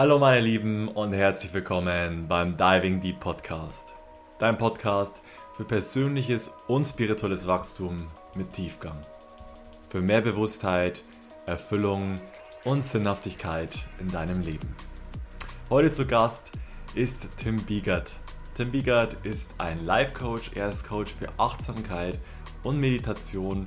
Hallo meine Lieben und herzlich willkommen beim Diving Deep Podcast. Dein Podcast für persönliches und spirituelles Wachstum mit Tiefgang. Für mehr Bewusstheit, Erfüllung und Sinnhaftigkeit in deinem Leben. Heute zu Gast ist Tim Biegert. Tim Biegert ist ein Life Coach, er ist Coach für Achtsamkeit und Meditation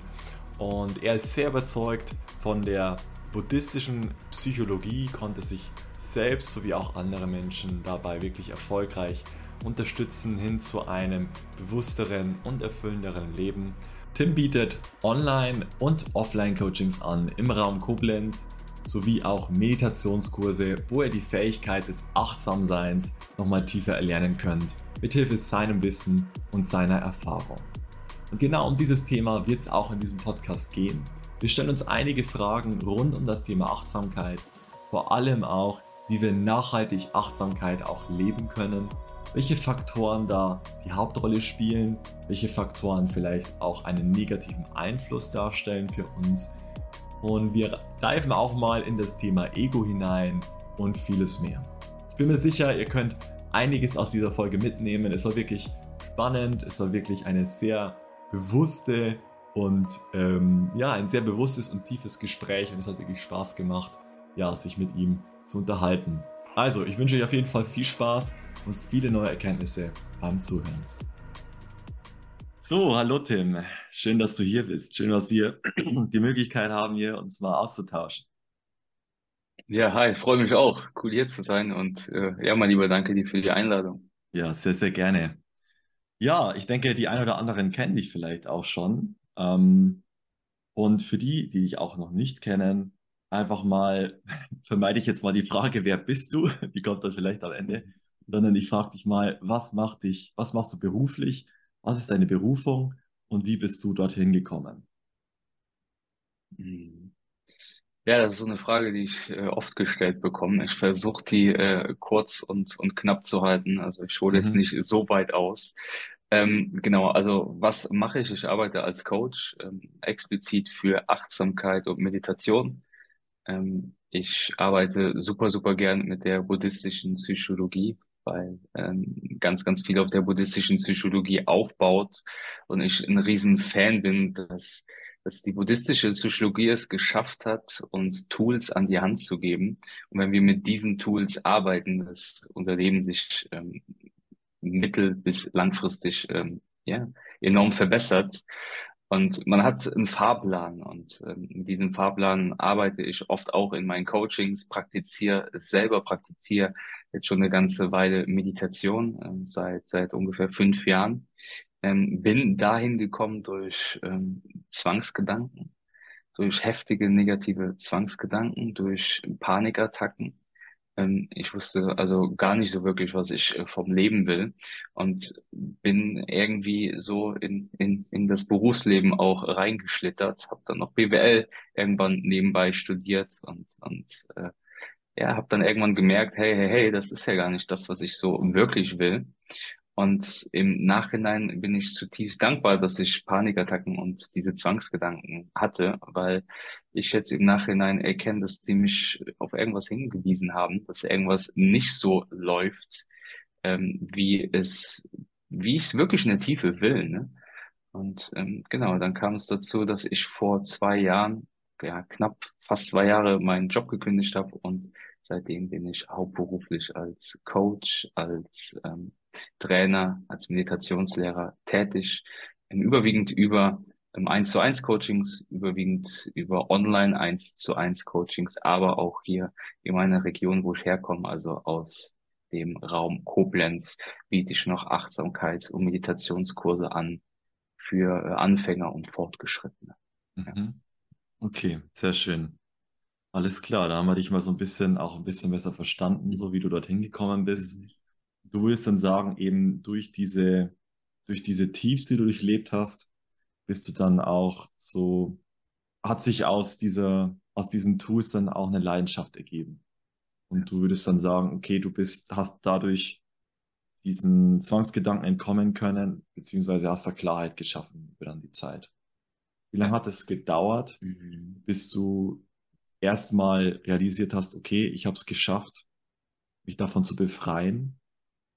und er ist sehr überzeugt von der buddhistischen Psychologie, konnte sich selbst sowie auch andere Menschen dabei wirklich erfolgreich unterstützen hin zu einem bewussteren und erfüllenderen Leben. Tim bietet Online- und Offline-Coachings an im Raum Koblenz sowie auch Meditationskurse, wo ihr die Fähigkeit des Achtsamseins nochmal tiefer erlernen könnt, mithilfe seinem Wissen und seiner Erfahrung. Und genau um dieses Thema wird es auch in diesem Podcast gehen. Wir stellen uns einige Fragen rund um das Thema Achtsamkeit, vor allem auch, wie wir nachhaltig Achtsamkeit auch leben können, welche Faktoren da die Hauptrolle spielen, welche Faktoren vielleicht auch einen negativen Einfluss darstellen für uns. Und wir diven auch mal in das Thema Ego hinein und vieles mehr. Ich bin mir sicher, ihr könnt einiges aus dieser Folge mitnehmen. Es war wirklich spannend, es war wirklich eine sehr bewusste und ähm, ja, ein sehr bewusstes und tiefes Gespräch und es hat wirklich Spaß gemacht, ja, sich mit ihm zu unterhalten. Also, ich wünsche euch auf jeden Fall viel Spaß und viele neue Erkenntnisse beim Zuhören. So, hallo Tim. Schön, dass du hier bist. Schön, dass wir die Möglichkeit haben, hier uns mal auszutauschen. Ja, hi, freue mich auch. Cool hier zu sein und äh, ja, mein Lieber, danke dir für die Einladung. Ja, sehr, sehr gerne. Ja, ich denke, die ein oder anderen kennen dich vielleicht auch schon. Ähm, und für die, die dich auch noch nicht kennen, einfach mal, vermeide ich jetzt mal die Frage, wer bist du? Die kommt dann vielleicht am Ende. Sondern ich frage dich mal, was macht dich, was machst du beruflich? Was ist deine Berufung? Und wie bist du dorthin gekommen? Hm. Ja, das ist so eine Frage, die ich äh, oft gestellt bekomme. Ich versuche die äh, kurz und, und knapp zu halten. Also ich hole jetzt Mhm. nicht so weit aus. Ähm, genau, also was mache ich? Ich arbeite als Coach ähm, explizit für Achtsamkeit und Meditation. Ähm, ich arbeite super, super gern mit der buddhistischen Psychologie, weil ähm, ganz, ganz viel auf der buddhistischen Psychologie aufbaut und ich ein riesen Fan bin, dass, dass die buddhistische Psychologie es geschafft hat, uns Tools an die Hand zu geben. Und wenn wir mit diesen Tools arbeiten, dass unser Leben sich ähm, mittel- bis langfristig ähm, ja, enorm verbessert. Und man hat einen Fahrplan und ähm, mit diesem Fahrplan arbeite ich oft auch in meinen Coachings, praktiziere selber, praktiziere jetzt schon eine ganze Weile Meditation, ähm, seit, seit ungefähr fünf Jahren. Ähm, bin dahin gekommen durch ähm, Zwangsgedanken, durch heftige negative Zwangsgedanken, durch Panikattacken ähm, ich wusste also gar nicht so wirklich, was ich äh, vom Leben will und bin irgendwie so in, in, in das Berufsleben auch reingeschlittert, habe dann noch BWL irgendwann nebenbei studiert und, und äh, ja, habe dann irgendwann gemerkt, hey, hey, hey, das ist ja gar nicht das, was ich so wirklich will. Und im Nachhinein bin ich zutiefst dankbar, dass ich Panikattacken und diese Zwangsgedanken hatte, weil ich jetzt im Nachhinein erkenne, dass die mich auf irgendwas hingewiesen haben, dass irgendwas nicht so läuft, ähm, wie es, wie ich es wirklich in der Tiefe will, ne? Und ähm, genau, dann kam es dazu, dass ich vor zwei Jahren, ja, knapp fast zwei Jahre meinen Job gekündigt habe und seitdem bin ich hauptberuflich als Coach, als ähm, Trainer, als Meditationslehrer tätig, überwiegend über ähm, 1 zu eins Coachings, überwiegend über Online 1 zu eins Coachings, aber auch hier in meiner Region, wo ich herkomme, also aus dem Raum Koblenz, biete ich noch Achtsamkeits- und Meditationskurse an für äh, Anfänger und Fortgeschrittene. Mhm. Okay, sehr schön. Alles klar, da haben wir dich mal so ein bisschen, auch ein bisschen besser verstanden, so wie du dorthin gekommen bist. Mhm. Du würdest dann sagen, eben durch diese, durch diese Tiefs, die du durchlebt hast, bist du dann auch so, hat sich aus dieser, aus diesen Tools dann auch eine Leidenschaft ergeben. Und du würdest dann sagen, okay, du bist, hast dadurch diesen Zwangsgedanken entkommen können, beziehungsweise hast da Klarheit geschaffen über dann die Zeit. Wie lange hat es gedauert, Mhm. bis du erstmal realisiert hast, okay, ich habe es geschafft, mich davon zu befreien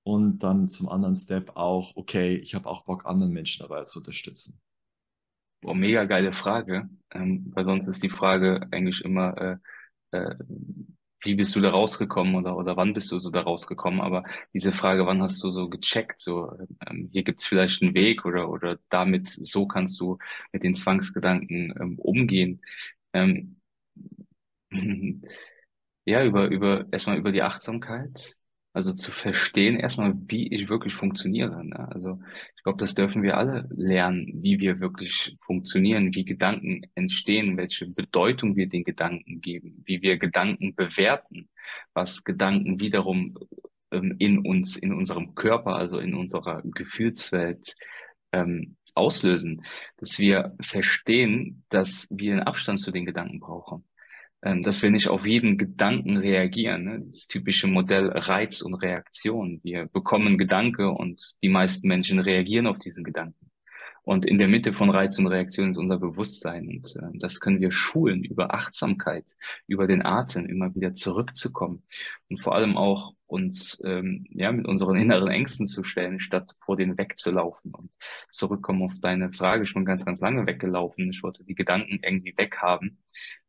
und dann zum anderen Step auch, okay, ich habe auch Bock, anderen Menschen dabei zu unterstützen? Boah, mega geile Frage, ähm, weil sonst ist die Frage eigentlich immer, äh, äh, wie bist du da rausgekommen oder, oder wann bist du so da rausgekommen? Aber diese Frage, wann hast du so gecheckt, so ähm, hier gibt's vielleicht einen Weg oder, oder damit, so kannst du mit den Zwangsgedanken ähm, umgehen. Ähm, ja, über, über, erstmal über die Achtsamkeit. Also zu verstehen erstmal, wie ich wirklich funktioniere. Ne? Also ich glaube, das dürfen wir alle lernen, wie wir wirklich funktionieren, wie Gedanken entstehen, welche Bedeutung wir den Gedanken geben, wie wir Gedanken bewerten, was Gedanken wiederum ähm, in uns, in unserem Körper, also in unserer Gefühlswelt ähm, auslösen, dass wir verstehen, dass wir einen Abstand zu den Gedanken brauchen dass wir nicht auf jeden Gedanken reagieren. Ne? Das typische Modell Reiz und Reaktion. Wir bekommen Gedanke und die meisten Menschen reagieren auf diesen Gedanken. Und in der Mitte von Reiz und Reaktion ist unser Bewusstsein. Und äh, das können wir schulen über Achtsamkeit, über den Atem, immer wieder zurückzukommen. Und vor allem auch uns ähm, ja mit unseren inneren Ängsten zu stellen, statt vor denen wegzulaufen. Und zurückkommen auf deine Frage, schon ganz, ganz lange weggelaufen. Ich wollte die Gedanken irgendwie weghaben.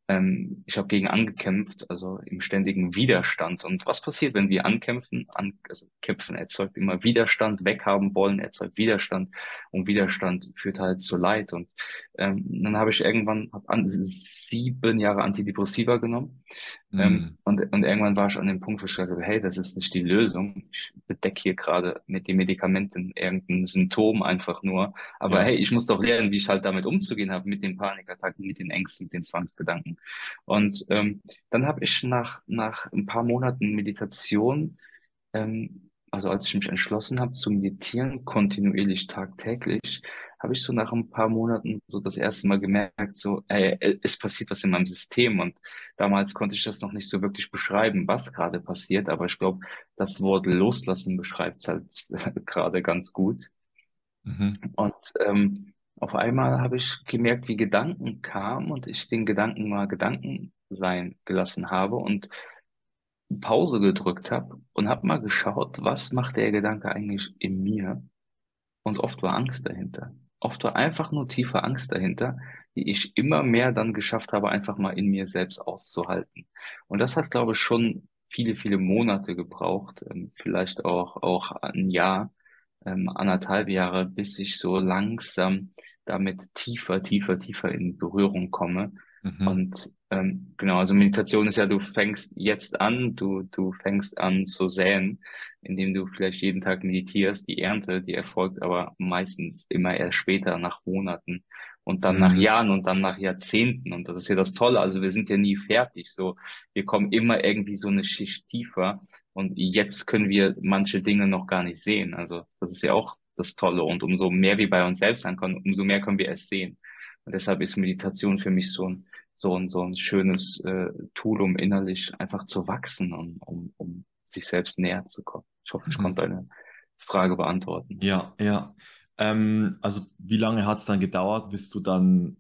Ähm, ich habe gegen angekämpft, also im ständigen Widerstand. Und was passiert, wenn wir ankämpfen? An, also kämpfen erzeugt immer Widerstand, weghaben wollen, erzeugt Widerstand und Widerstand führt halt zu Leid. Und ähm, dann habe ich irgendwann hab an, sieben Jahre Antidepressiva genommen. Mhm. Ähm, und, und irgendwann war ich an dem Punkt, wo ich dachte, hey, das ist nicht die Lösung. Ich bedecke hier gerade mit den Medikamenten irgendein Symptom einfach nur. Aber ja. hey, ich muss doch lernen, wie ich halt damit umzugehen habe, mit den Panikattacken, mit den Ängsten, mit den Zwangsgedanken. Und ähm, dann habe ich nach, nach ein paar Monaten Meditation ähm, also als ich mich entschlossen habe zu meditieren, kontinuierlich tagtäglich, habe ich so nach ein paar Monaten so das erste Mal gemerkt, so, ey, es passiert was in meinem System. Und damals konnte ich das noch nicht so wirklich beschreiben, was gerade passiert. Aber ich glaube, das Wort loslassen beschreibt es halt gerade ganz gut. Mhm. Und ähm, auf einmal habe ich gemerkt, wie Gedanken kamen und ich den Gedanken mal Gedanken sein gelassen habe und Pause gedrückt habe und habe mal geschaut, was macht der Gedanke eigentlich in mir? Und oft war Angst dahinter. Oft war einfach nur tiefe Angst dahinter, die ich immer mehr dann geschafft habe, einfach mal in mir selbst auszuhalten. Und das hat, glaube ich, schon viele, viele Monate gebraucht, ähm, vielleicht auch, auch ein Jahr, ähm, anderthalb Jahre, bis ich so langsam damit tiefer, tiefer, tiefer in Berührung komme. Mhm. Und ähm, genau, also Meditation ist ja, du fängst jetzt an, du, du fängst an zu säen, indem du vielleicht jeden Tag meditierst. Die Ernte, die erfolgt aber meistens immer erst später, nach Monaten und dann mhm. nach Jahren und dann nach Jahrzehnten. Und das ist ja das Tolle. Also wir sind ja nie fertig. So, wir kommen immer irgendwie so eine Schicht tiefer. Und jetzt können wir manche Dinge noch gar nicht sehen. Also das ist ja auch das Tolle. Und umso mehr wir bei uns selbst ankommen, umso mehr können wir es sehen. Und deshalb ist Meditation für mich so ein so ein, so ein schönes äh, Tool, um innerlich einfach zu wachsen und um, um sich selbst näher zu kommen. Ich hoffe, ich mhm. konnte deine Frage beantworten. Ja, ja. Ähm, also wie lange hat es dann gedauert, bis du dann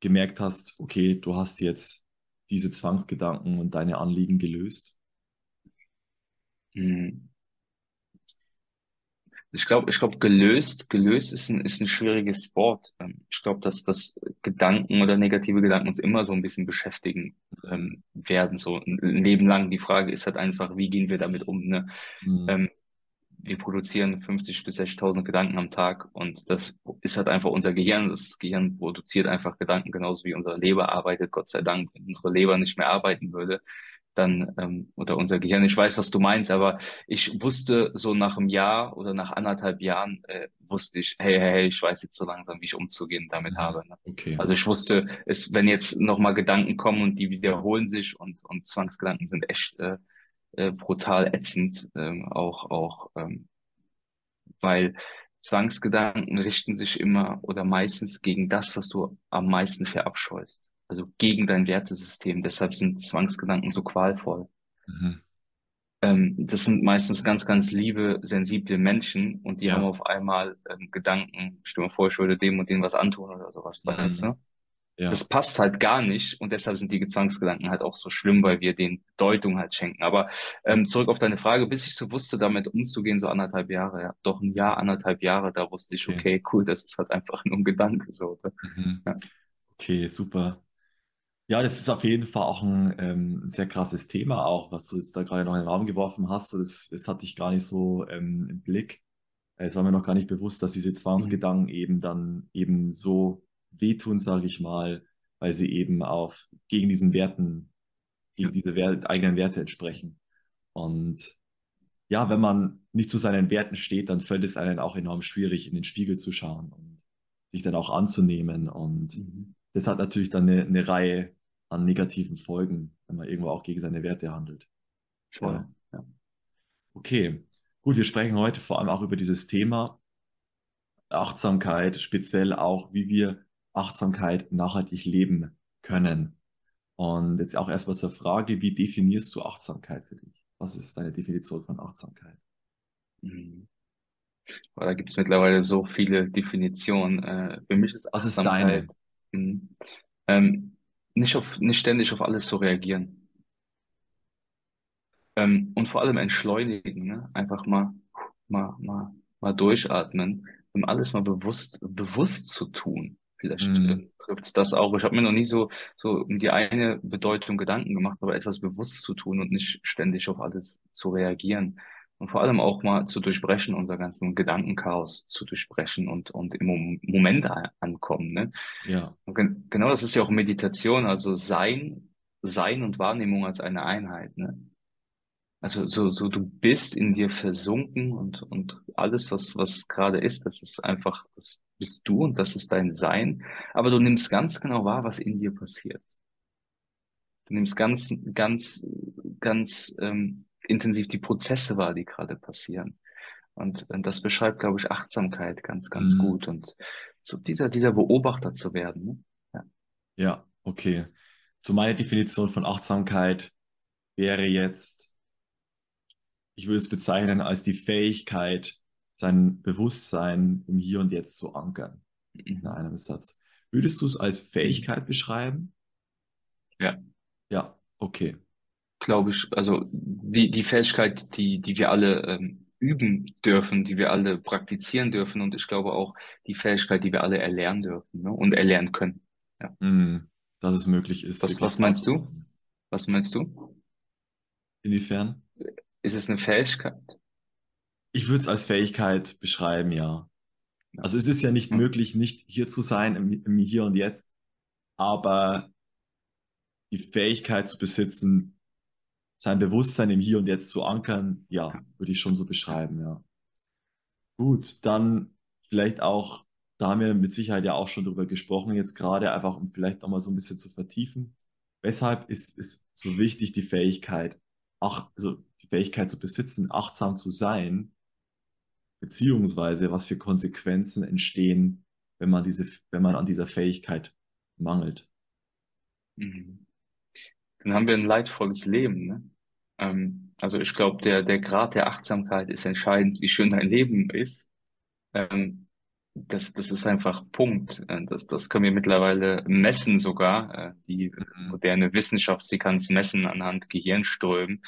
gemerkt hast, okay, du hast jetzt diese Zwangsgedanken und deine Anliegen gelöst? Hm. Ich glaube, ich glaube, gelöst, gelöst ist ein, ist ein schwieriges Wort. Ähm, ich glaube, dass, dass Gedanken oder negative Gedanken uns immer so ein bisschen beschäftigen ähm, werden, so ein Leben lang. Die Frage ist halt einfach, wie gehen wir damit um? Ne? Mhm. Ähm, wir produzieren 50 bis 60.000 Gedanken am Tag und das ist halt einfach unser Gehirn. Das Gehirn produziert einfach Gedanken genauso wie unsere Leber arbeitet. Gott sei Dank, wenn unsere Leber nicht mehr arbeiten würde, dann ähm, oder unser Gehirn. Ich weiß, was du meinst, aber ich wusste so nach einem Jahr oder nach anderthalb Jahren äh, wusste ich, hey, hey, hey, ich weiß jetzt so langsam, wie ich umzugehen damit habe. Ne? Okay. Also ich wusste, es, wenn jetzt nochmal Gedanken kommen und die wiederholen sich und und Zwangsgedanken sind echt äh, äh, brutal ätzend, ähm, auch auch ähm, weil Zwangsgedanken richten sich immer oder meistens gegen das, was du am meisten verabscheust also gegen dein Wertesystem. Deshalb sind Zwangsgedanken so qualvoll. Mhm. Ähm, das sind meistens ganz, ganz liebe, sensible Menschen und die ja. haben auf einmal ähm, Gedanken, stell dir vor, ich würde dem und dem was antun oder sowas, mhm. weißt du? Ja, das passt halt gar nicht und deshalb sind die Zwangsgedanken halt auch so schlimm, weil wir den Deutung halt schenken. Aber ähm, zurück auf deine Frage, bis ich so wusste, damit umzugehen, so anderthalb Jahre, ja, doch ein Jahr, anderthalb Jahre, da wusste ich, okay. okay, cool, das ist halt einfach nur ein Gedanke so. Mhm. Ja. Okay, super. Ja, das ist auf jeden Fall auch ein ähm, sehr krasses Thema, auch was du jetzt da gerade noch in den Raum geworfen hast. So, das, das hatte ich gar nicht so ähm, im Blick. Es war mir noch gar nicht bewusst, dass diese Mhm. Zwangsgedanken eben dann eben so wehtun, sage ich mal, weil sie eben auf gegen diesen Werten, gegen diese Wert, eigenen Werte entsprechen. Und ja, wenn man nicht zu seinen Werten steht, dann fällt es einem auch enorm schwierig, in den Spiegel zu schauen und sich dann auch anzunehmen. Und Mhm. Das hat natürlich dann eine, eine Reihe an negativen Folgen, wenn man irgendwo auch gegen seine Werte handelt. voll. Ja, Ja. okay. Gut, wir sprechen heute vor allem auch über dieses Thema Achtsamkeit, speziell auch, wie wir Achtsamkeit nachhaltig leben können. Und jetzt auch erstmal zur Frage, wie definierst du Achtsamkeit für dich? Was ist deine Definition von Achtsamkeit? Mhm. Da gibt es mittlerweile so viele Definitionen. Äh, für mich ist Was ist Achtsamkeit, deine? Ähm, nicht auf, nicht ständig auf alles zu reagieren. Ähm, und vor allem entschleunigen, ne? Einfach mal, mal, mal, mal durchatmen, um alles mal bewusst, bewusst zu tun. Vielleicht Hm, äh, trifft das auch. Ich habe mir noch nie so, so um die eine Bedeutung Gedanken gemacht, aber etwas bewusst zu tun und nicht ständig auf alles zu reagieren. Und vor allem auch mal zu durchbrechen, unser ganzen Gedankenchaos zu durchbrechen und, und im Mom- Moment ankommen, ne? ja. Gen genau das ist ja auch Meditation, also Sein, Sein und Wahrnehmung als eine Einheit, ne? Also so, so du bist in dir versunken und, und alles, was, was gerade ist, das ist einfach, das bist du und das ist dein Sein. Aber du nimmst ganz genau wahr, was in dir passiert. Du nimmst ganz, ganz, ganz ähm, intensiv die Prozesse wahr, die gerade passieren. Und, und das beschreibt, glaube ich, Achtsamkeit ganz, ganz Hm, gut. Und so dieser, dieser Beobachter zu werden, ne? Ja. ja, okay. So meine Definition von Achtsamkeit wäre jetzt, ich würde es bezeichnen als die Fähigkeit, sein Bewusstsein im Hier und Jetzt zu ankern. In Mhm. einem Satz. Würdest du es als Mhm. Fähigkeit beschreiben? Ja. Ja, okay. Glaube ich, also die, die Fähigkeit, die, die wir alle ähm, üben dürfen, die wir alle praktizieren dürfen und ich glaube auch die Fähigkeit, die wir alle erlernen dürfen, ne? Und erlernen können. Ja. Hm, dass es möglich ist, Was, was meinst du? Was meinst du? Inwiefern? Ist es eine Fähigkeit? Ich würde es als Fähigkeit beschreiben, ja. Also es ist ja nicht Ja. möglich, nicht hier zu sein, im, im Hier und Jetzt, aber die Fähigkeit zu besitzen, sein Bewusstsein im Hier und Jetzt zu ankern, ja, würde ich schon so beschreiben, ja. Gut, dann vielleicht auch, da haben wir mit Sicherheit ja auch schon drüber gesprochen, jetzt gerade einfach, um vielleicht nochmal so ein bisschen zu vertiefen. Weshalb ist es so wichtig, die Fähigkeit, ach, also die Fähigkeit zu besitzen, achtsam zu sein, beziehungsweise was für Konsequenzen entstehen, wenn man diese, wenn man an dieser Fähigkeit mangelt. Mhm. Dann haben wir ein leidvolles Leben, ne? Ähm, also ich glaube, der, der Grad der Achtsamkeit ist entscheidend, wie schön dein Leben ist. Ähm, das, das ist einfach Punkt. Äh, Das, das können wir mittlerweile messen sogar. Äh, Die Mhm. moderne Wissenschaft, sie kann es messen anhand Gehirnströmen.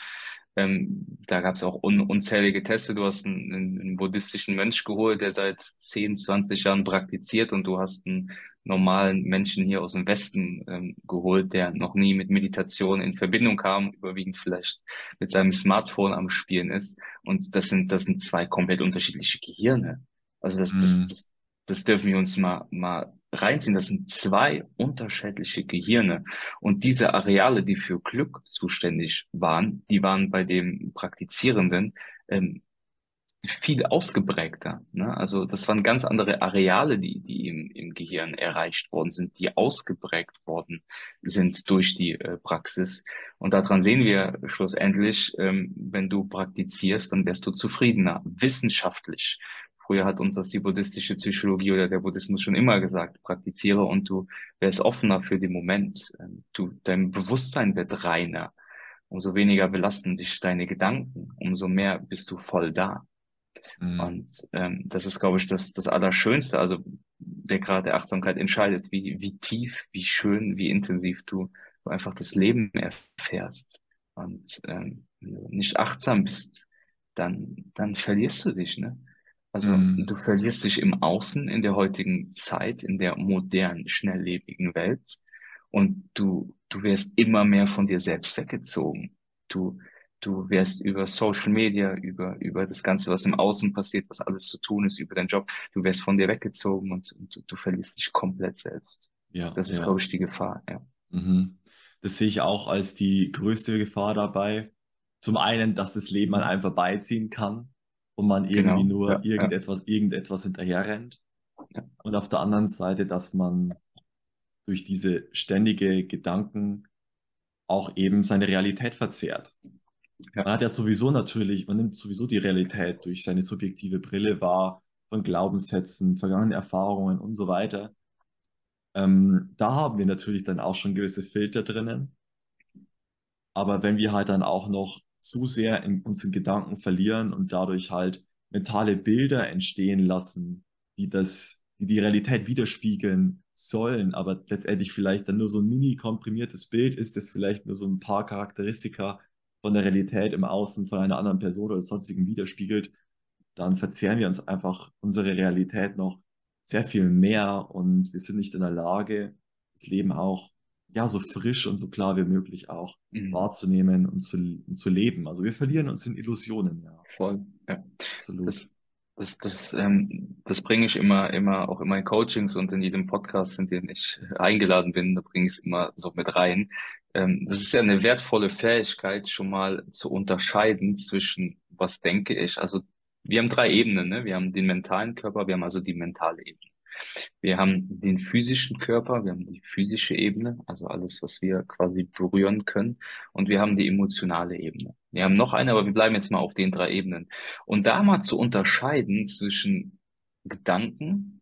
Ähm, da gab es auch un unzählige Teste. Du hast einen, einen, einen buddhistischen Mönch geholt, der seit 10, 20 Jahren praktiziert und du hast einen normalen Menschen hier aus dem Westen ähm, geholt, der noch nie mit Meditation in Verbindung kam, überwiegend vielleicht mit seinem Smartphone am Spielen ist. Und das sind, das sind zwei komplett unterschiedliche Gehirne. Also das, das, Mhm. das, das dürfen wir uns mal, mal reinziehen. Das sind zwei unterschiedliche Gehirne. Und diese Areale, die für Glück zuständig waren, die waren bei dem Praktizierenden ähm, viel ausgeprägter. Ne? Also das waren ganz andere Areale, die, die im, im Gehirn erreicht worden sind, die ausgeprägt worden sind durch die äh, Praxis. Und daran sehen wir schlussendlich, ähm, wenn du praktizierst, dann wirst du zufriedener, wissenschaftlich. Früher hat uns das die buddhistische Psychologie oder der Buddhismus schon immer gesagt, praktiziere und du wärst offener für den Moment. Ähm, Du, dein Bewusstsein wird reiner. Umso weniger belasten dich deine Gedanken, umso mehr bist du voll da. Mhm. Und ähm, das ist, glaube ich, das, das Allerschönste. Also der Grad der Achtsamkeit entscheidet, wie, wie tief, wie schön, wie intensiv du, du einfach das Leben erfährst. Und ähm, wenn du nicht achtsam bist, dann, dann verlierst du dich, ne? Also Mhm. du verlierst dich im Außen in der heutigen Zeit, in der modernen, schnelllebigen Welt und du, du wirst immer mehr von dir selbst weggezogen. Du, du wirst über Social Media, über, über das Ganze, was im Außen passiert, was alles zu tun ist, über deinen Job, du wirst von dir weggezogen und, und du, du verlierst dich komplett selbst. Ja, Das ist, ja. glaube ich, die Gefahr, ja. Mhm. Das sehe ich auch als die größte Gefahr dabei. Zum einen, dass das Leben an einem vorbeiziehen kann und man irgendwie Genau, nur ja, ja, irgendetwas, irgendetwas hinterherrennt. ja. Und auf der anderen Seite, dass man durch diese ständige Gedanken auch eben seine Realität verzerrt. Ja. Man hat ja sowieso natürlich, man nimmt sowieso die Realität durch seine subjektive Brille wahr, von Glaubenssätzen, vergangenen Erfahrungen und so weiter. Ähm, da haben wir natürlich dann auch schon gewisse Filter drinnen. Aber wenn wir halt dann auch noch zu sehr in unseren Gedanken verlieren und dadurch halt mentale Bilder entstehen lassen, die das, die die Realität widerspiegeln sollen, aber letztendlich vielleicht dann nur so ein mini komprimiertes Bild ist, das vielleicht nur so ein paar Charakteristika von der Realität im Außen von einer anderen Person oder sonstigen widerspiegelt, dann verzehren wir uns einfach unsere Realität noch sehr viel mehr und wir sind nicht in der Lage, das Leben auch ja so frisch und so klar wie möglich auch Mhm. wahrzunehmen und zu, und zu leben. Also wir verlieren uns in Illusionen, ja, Voll, ja. absolut. Das, das, das, ähm, das bringe ich immer, immer, auch in meinen Coachings und in jedem Podcast, in den ich eingeladen bin, da bringe ich es immer so mit rein. Ähm, das ist ja eine wertvolle Fähigkeit, schon mal zu unterscheiden zwischen, was denke ich. Also wir haben drei Ebenen, ne? Wir haben den mentalen Körper, wir haben also die mentale Ebene. Wir haben den physischen Körper, wir haben die physische Ebene, also alles, was wir quasi berühren können. Und wir haben die emotionale Ebene. Wir haben noch eine, aber wir bleiben jetzt mal auf den drei Ebenen. Und da mal zu unterscheiden zwischen Gedanken,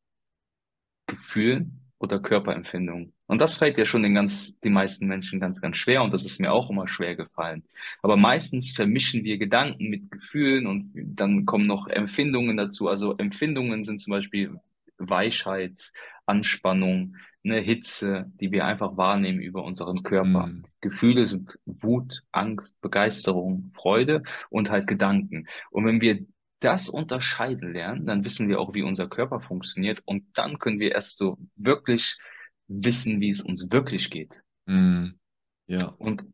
Gefühlen oder Körperempfindungen. Und das fällt ja schon den ganz, die meisten Menschen ganz, ganz schwer. Und das ist mir auch immer schwer gefallen. Aber meistens vermischen wir Gedanken mit Gefühlen und dann kommen noch Empfindungen dazu. Also Empfindungen sind zum Beispiel Weichheit, Anspannung, eine Hitze, die wir einfach wahrnehmen über unseren Körper. Mm, Gefühle sind Wut, Angst, Begeisterung, Freude und halt Gedanken. Und wenn wir das unterscheiden lernen, dann wissen wir auch, wie unser Körper funktioniert und dann können wir erst so wirklich wissen, wie es uns wirklich geht. mm, ja, Und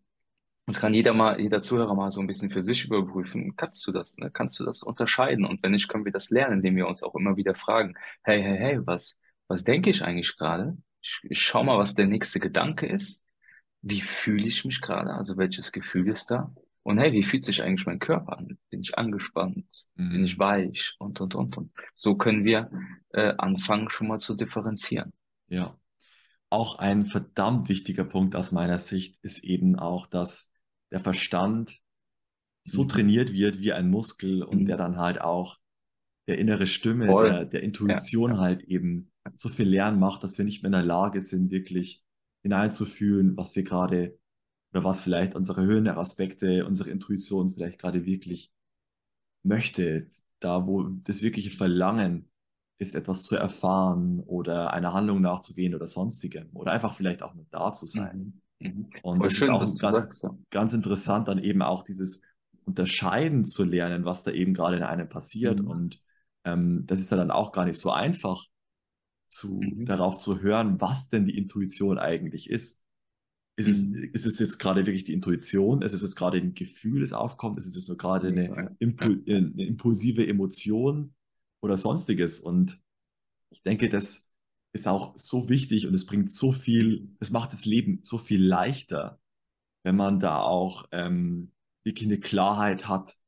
das kann jeder mal, jeder Zuhörer mal so ein bisschen für sich überprüfen. Kannst du das, ne? Kannst du das unterscheiden? Und wenn nicht, können wir das lernen, indem wir uns auch immer wieder fragen, hey, hey, hey, was, was denke ich eigentlich gerade? Ich, ich schau mal, was der nächste Gedanke ist. Wie fühle ich mich gerade? Also welches Gefühl ist da? Und hey, wie fühlt sich eigentlich mein Körper an? Bin ich angespannt? Bin ich mm, weich? Und, und, und, und. So können wir äh, anfangen, schon mal zu differenzieren. ja. Auch ein verdammt wichtiger Punkt aus meiner Sicht ist eben auch, dass der Verstand so Mhm. trainiert wird wie ein Muskel und der Mhm. dann halt auch der innere Stimme, Voll. der, der Intuition ja. halt eben so viel lernen macht, dass wir nicht mehr in der Lage sind, wirklich hineinzufühlen, was wir gerade oder was vielleicht unsere höheren Aspekte, unsere Intuition vielleicht gerade wirklich möchte. Da, wo das wirkliche Verlangen ist, etwas zu erfahren oder einer Handlung nachzugehen oder sonstigem oder einfach vielleicht auch nur da zu sein. Mhm. Mhm. Und Voll das ist auch ganz, sagst. Ja. ganz interessant, dann eben auch dieses Unterscheiden zu lernen, was da eben gerade in einem passiert. Mhm. Und ähm, das ist ja dann auch gar nicht so einfach, zu, Mhm. darauf zu hören, was denn die Intuition eigentlich ist. Ist es, Mhm. ist es jetzt gerade wirklich die Intuition? Ist es jetzt gerade ein Gefühl, das aufkommt? Ist es jetzt so gerade eine, Ja, ja, Impu äh, eine impulsive Emotion oder sonstiges? Und ich denke, das ist auch so wichtig und es bringt so viel, es macht das Leben so viel leichter, wenn man da auch ähm, wirklich eine Klarheit hat,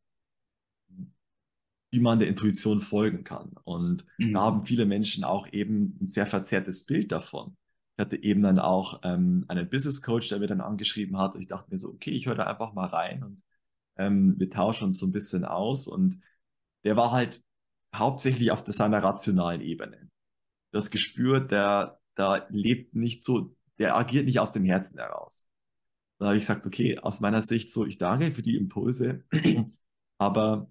wie man der Intuition folgen kann. Und Mhm. da haben viele Menschen auch eben ein sehr verzerrtes Bild davon. Ich hatte eben dann auch ähm, einen Business Coach, der mir dann angeschrieben hat und ich dachte mir so, okay, ich höre da einfach mal rein und ähm, wir tauschen uns so ein bisschen aus und der war halt hauptsächlich auf seiner rationalen Ebene. Das Gespür, der da lebt nicht so, der agiert nicht aus dem Herzen heraus. Dann habe ich gesagt, okay, aus meiner Sicht so, ich danke für die Impulse, aber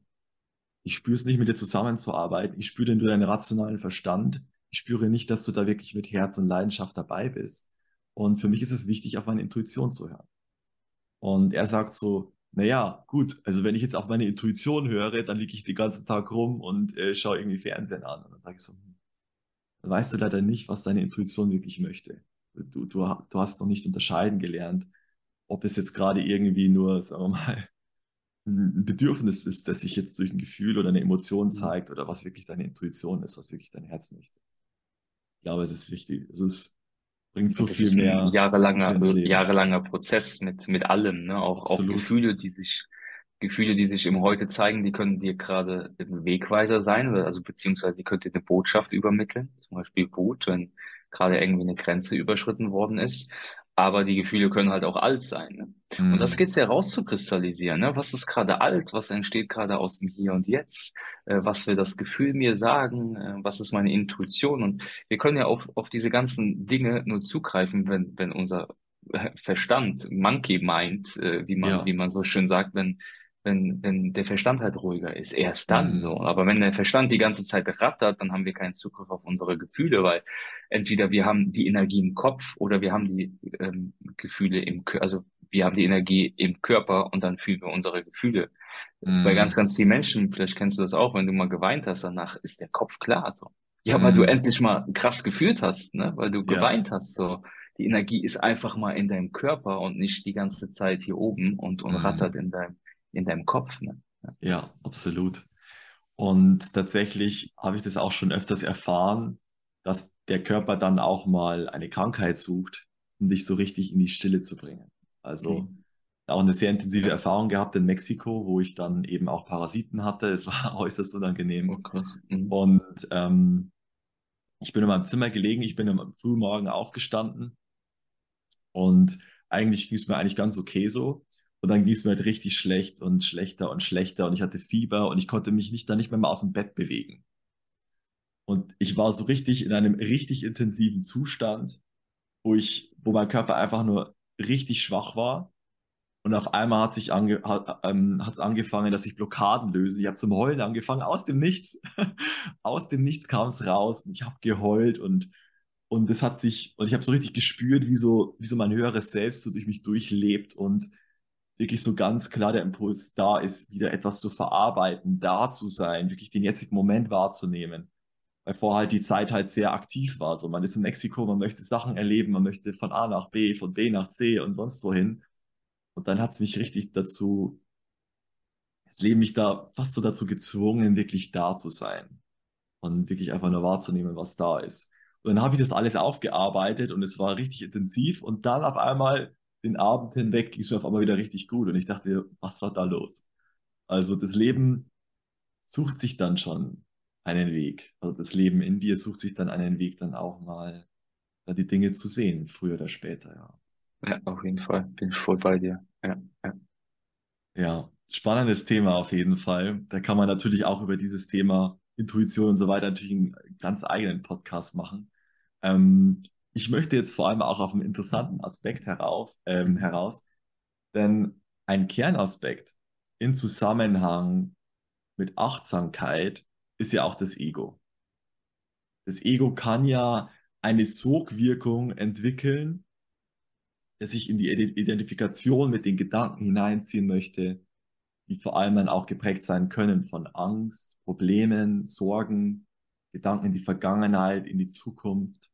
Ich spüre es nicht, mit dir zusammenzuarbeiten. Ich spüre nur deinen rationalen Verstand. Ich spüre nicht, dass du da wirklich mit Herz und Leidenschaft dabei bist. Und für mich ist es wichtig, auf meine Intuition zu hören. Und er sagt so, naja, gut, also wenn ich jetzt auf meine Intuition höre, dann liege ich den ganzen Tag rum und äh, schaue irgendwie Fernsehen an. Und dann sage ich so, hm, dann weißt du leider nicht, was deine Intuition wirklich möchte. Du, du, du hast noch nicht unterscheiden gelernt, ob es jetzt gerade irgendwie nur, sagen wir mal, ein Bedürfnis ist, das sich jetzt durch ein Gefühl oder eine Emotion mhm. zeigt oder was wirklich deine Intuition ist, was wirklich dein Herz möchte. Ich glaube, es ist wichtig. Es bringt so das viel mehr. jahrelanger, jahrelanger Prozess mit, mit allem, ne? Auch, auch Gefühle, die sich, Gefühle, die sich im Heute zeigen, die können dir gerade ein Wegweiser sein, also beziehungsweise die könnte eine Botschaft übermitteln, zum Beispiel Wut, wenn gerade irgendwie eine Grenze überschritten worden ist. Aber die Gefühle können halt auch alt sein. Ne? Mhm. Und das mhm. geht's ja rauszukristallisieren. Ne? Was ist gerade alt? Was entsteht gerade aus dem Hier und Jetzt? Äh, was will das Gefühl mir sagen? Äh, was ist meine Intuition? Und wir können ja auf, auf diese ganzen Dinge nur zugreifen, wenn, wenn unser Verstand, Monkey Mind, äh, wie man, ja. wie man so schön sagt, wenn, wenn, wenn der Verstand halt ruhiger ist. Erst dann mhm. so. Aber wenn der Verstand die ganze Zeit rattert, dann haben wir keinen Zugriff auf unsere Gefühle, weil entweder wir haben die Energie im Kopf oder wir haben die ähm, Gefühle im, also wir haben die Energie im Körper und dann fühlen wir unsere Gefühle. Mhm. Bei ganz, ganz vielen Menschen, vielleicht kennst du das auch, wenn du mal geweint hast, danach ist der Kopf klar so. Ja, mhm. weil du endlich mal krass gefühlt hast, ne? Weil du geweint ja. hast so. Die Energie ist einfach mal in deinem Körper und nicht die ganze Zeit hier oben und, und mhm. rattert in deinem in deinem Kopf. Ne? Ja. absolut. Und tatsächlich habe ich das auch schon öfters erfahren, dass der Körper dann auch mal eine Krankheit sucht, um dich so richtig in die Stille zu bringen. Also okay. auch eine sehr intensive Erfahrung gehabt in Mexiko, wo ich dann eben auch Parasiten hatte. Es war äußerst unangenehm. Okay. Oh, mhm. Und ähm, ich bin in meinem Zimmer gelegen, ich bin am frühen Morgen aufgestanden und eigentlich ging es mir eigentlich ganz okay so. Und dann ging es mir halt richtig schlecht und schlechter und schlechter und ich hatte Fieber und ich konnte mich nicht, dann nicht mehr mal aus dem Bett bewegen. Und ich war so richtig in einem richtig intensiven Zustand, wo ich, wo mein Körper einfach nur richtig schwach war. Und auf einmal hat sich ange, hat, ähm, hat's angefangen, dass ich Blockaden löse. Ich habe zum Heulen angefangen, aus dem Nichts. aus dem Nichts kam es raus und ich habe geheult und und das hat sich und ich habe so richtig gespürt, wie so wie so mein höheres Selbst so durch mich durchlebt und wirklich so ganz klar der Impuls da ist, wieder etwas zu verarbeiten, da zu sein, wirklich den jetzigen Moment wahrzunehmen. Weil vorher halt die Zeit halt sehr aktiv war. So, man ist in Mexiko, man möchte Sachen erleben, man möchte von A nach B, von B nach C und sonst wohin. Und dann hat es mich richtig dazu, das Leben mich da fast so dazu gezwungen, wirklich da zu sein. Und wirklich einfach nur wahrzunehmen, was da ist. Und dann habe ich das alles aufgearbeitet und es war richtig intensiv. Und dann auf einmal den Abend hinweg ging es mir auf einmal wieder richtig gut und ich dachte, was war da los? Also das Leben sucht sich dann schon einen Weg. Also das Leben in dir sucht sich dann einen Weg, dann auch mal da die Dinge zu sehen, früher oder später, ja. Ja, auf jeden Fall. Bin ich voll bei dir. Ja, ja. Ja, spannendes Thema auf jeden Fall. Da kann man natürlich auch über dieses Thema Intuition und so weiter natürlich einen ganz eigenen Podcast machen. Ähm, ich möchte jetzt vor allem auch auf einen interessanten Aspekt herauf, ähm, heraus, denn ein Kernaspekt in Zusammenhang mit Achtsamkeit ist ja auch das Ego. Das Ego kann ja eine Sogwirkung entwickeln, dass ich in die Identifikation mit den Gedanken hineinziehen möchte, die vor allem dann auch geprägt sein können von Angst, Problemen, Sorgen, Gedanken in die Vergangenheit, in die Zukunft.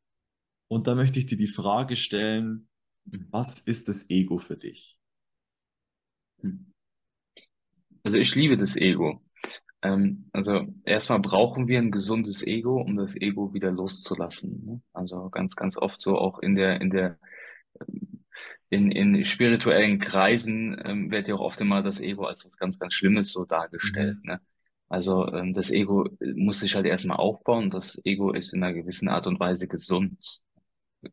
Und da möchte ich dir die Frage stellen, was ist das Ego für dich? Hm. Also ich liebe das Ego. Ähm, also erstmal brauchen wir ein gesundes Ego, um das Ego wieder loszulassen. Ne? Also ganz, ganz oft so auch in der, in der, in, in spirituellen Kreisen ähm, wird ja auch oft immer das Ego als was ganz, ganz Schlimmes so dargestellt. Mhm. Ne? Also ähm, das Ego muss sich halt erstmal aufbauen. Das Ego ist in einer gewissen Art und Weise gesund.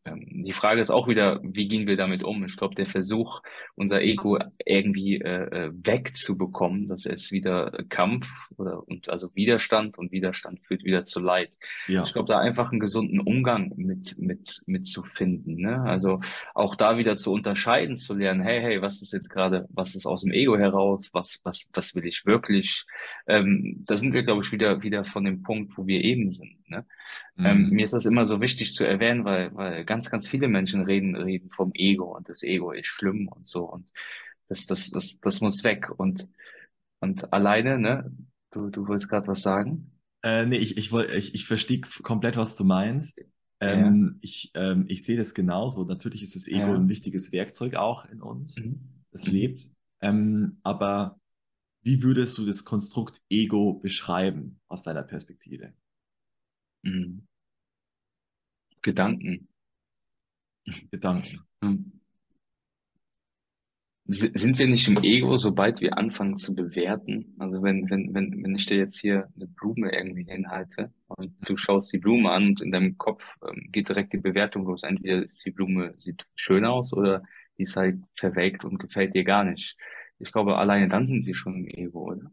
Ähm, die Frage ist auch wieder, wie gehen wir damit um? Ich glaube, der Versuch, unser Ego irgendwie äh, äh, wegzubekommen, das ist wieder Kampf oder und also Widerstand und Widerstand führt wieder zu Leid. Ja, Ich glaube, da einfach einen gesunden Umgang mit mit mit zu finden, ne? Also auch da wieder zu unterscheiden, zu lernen, hey, hey, was ist jetzt gerade, was ist aus dem Ego heraus, was was was will ich wirklich? Ähm, da sind wir, glaube ich, wieder wieder von dem Punkt, wo wir eben sind, ne? Ähm, mhm. mir ist das immer so wichtig zu erwähnen, weil, weil ganz, ganz viele Menschen reden, reden vom Ego und das Ego ist schlimm und so und das, das, das, das muss weg und, und alleine, ne? Du, du wolltest gerade was sagen? Äh, nee, ich, ich, ich, ich verstehe komplett, was du meinst. Ja, Ähm, ich, ähm, ich sehe das genauso. Natürlich ist das Ego ja, ein wichtiges Werkzeug auch in uns. mhm, Es mhm, lebt. Ähm, aber wie würdest du das Konstrukt Ego beschreiben aus deiner Perspektive? Mhm. Gedanken. Gedanken. Hm. Si- Sind wir nicht im Ego, sobald wir anfangen zu bewerten? Also wenn, wenn, wenn, wenn ich dir jetzt hier eine Blume irgendwie hinhalte und du schaust die Blume an und in deinem Kopf ähm, geht direkt die Bewertung los. Entweder ist die Blume, sieht schön aus oder die ist halt verwelkt und gefällt dir gar nicht. Ich glaube, alleine dann sind wir schon im Ego, oder?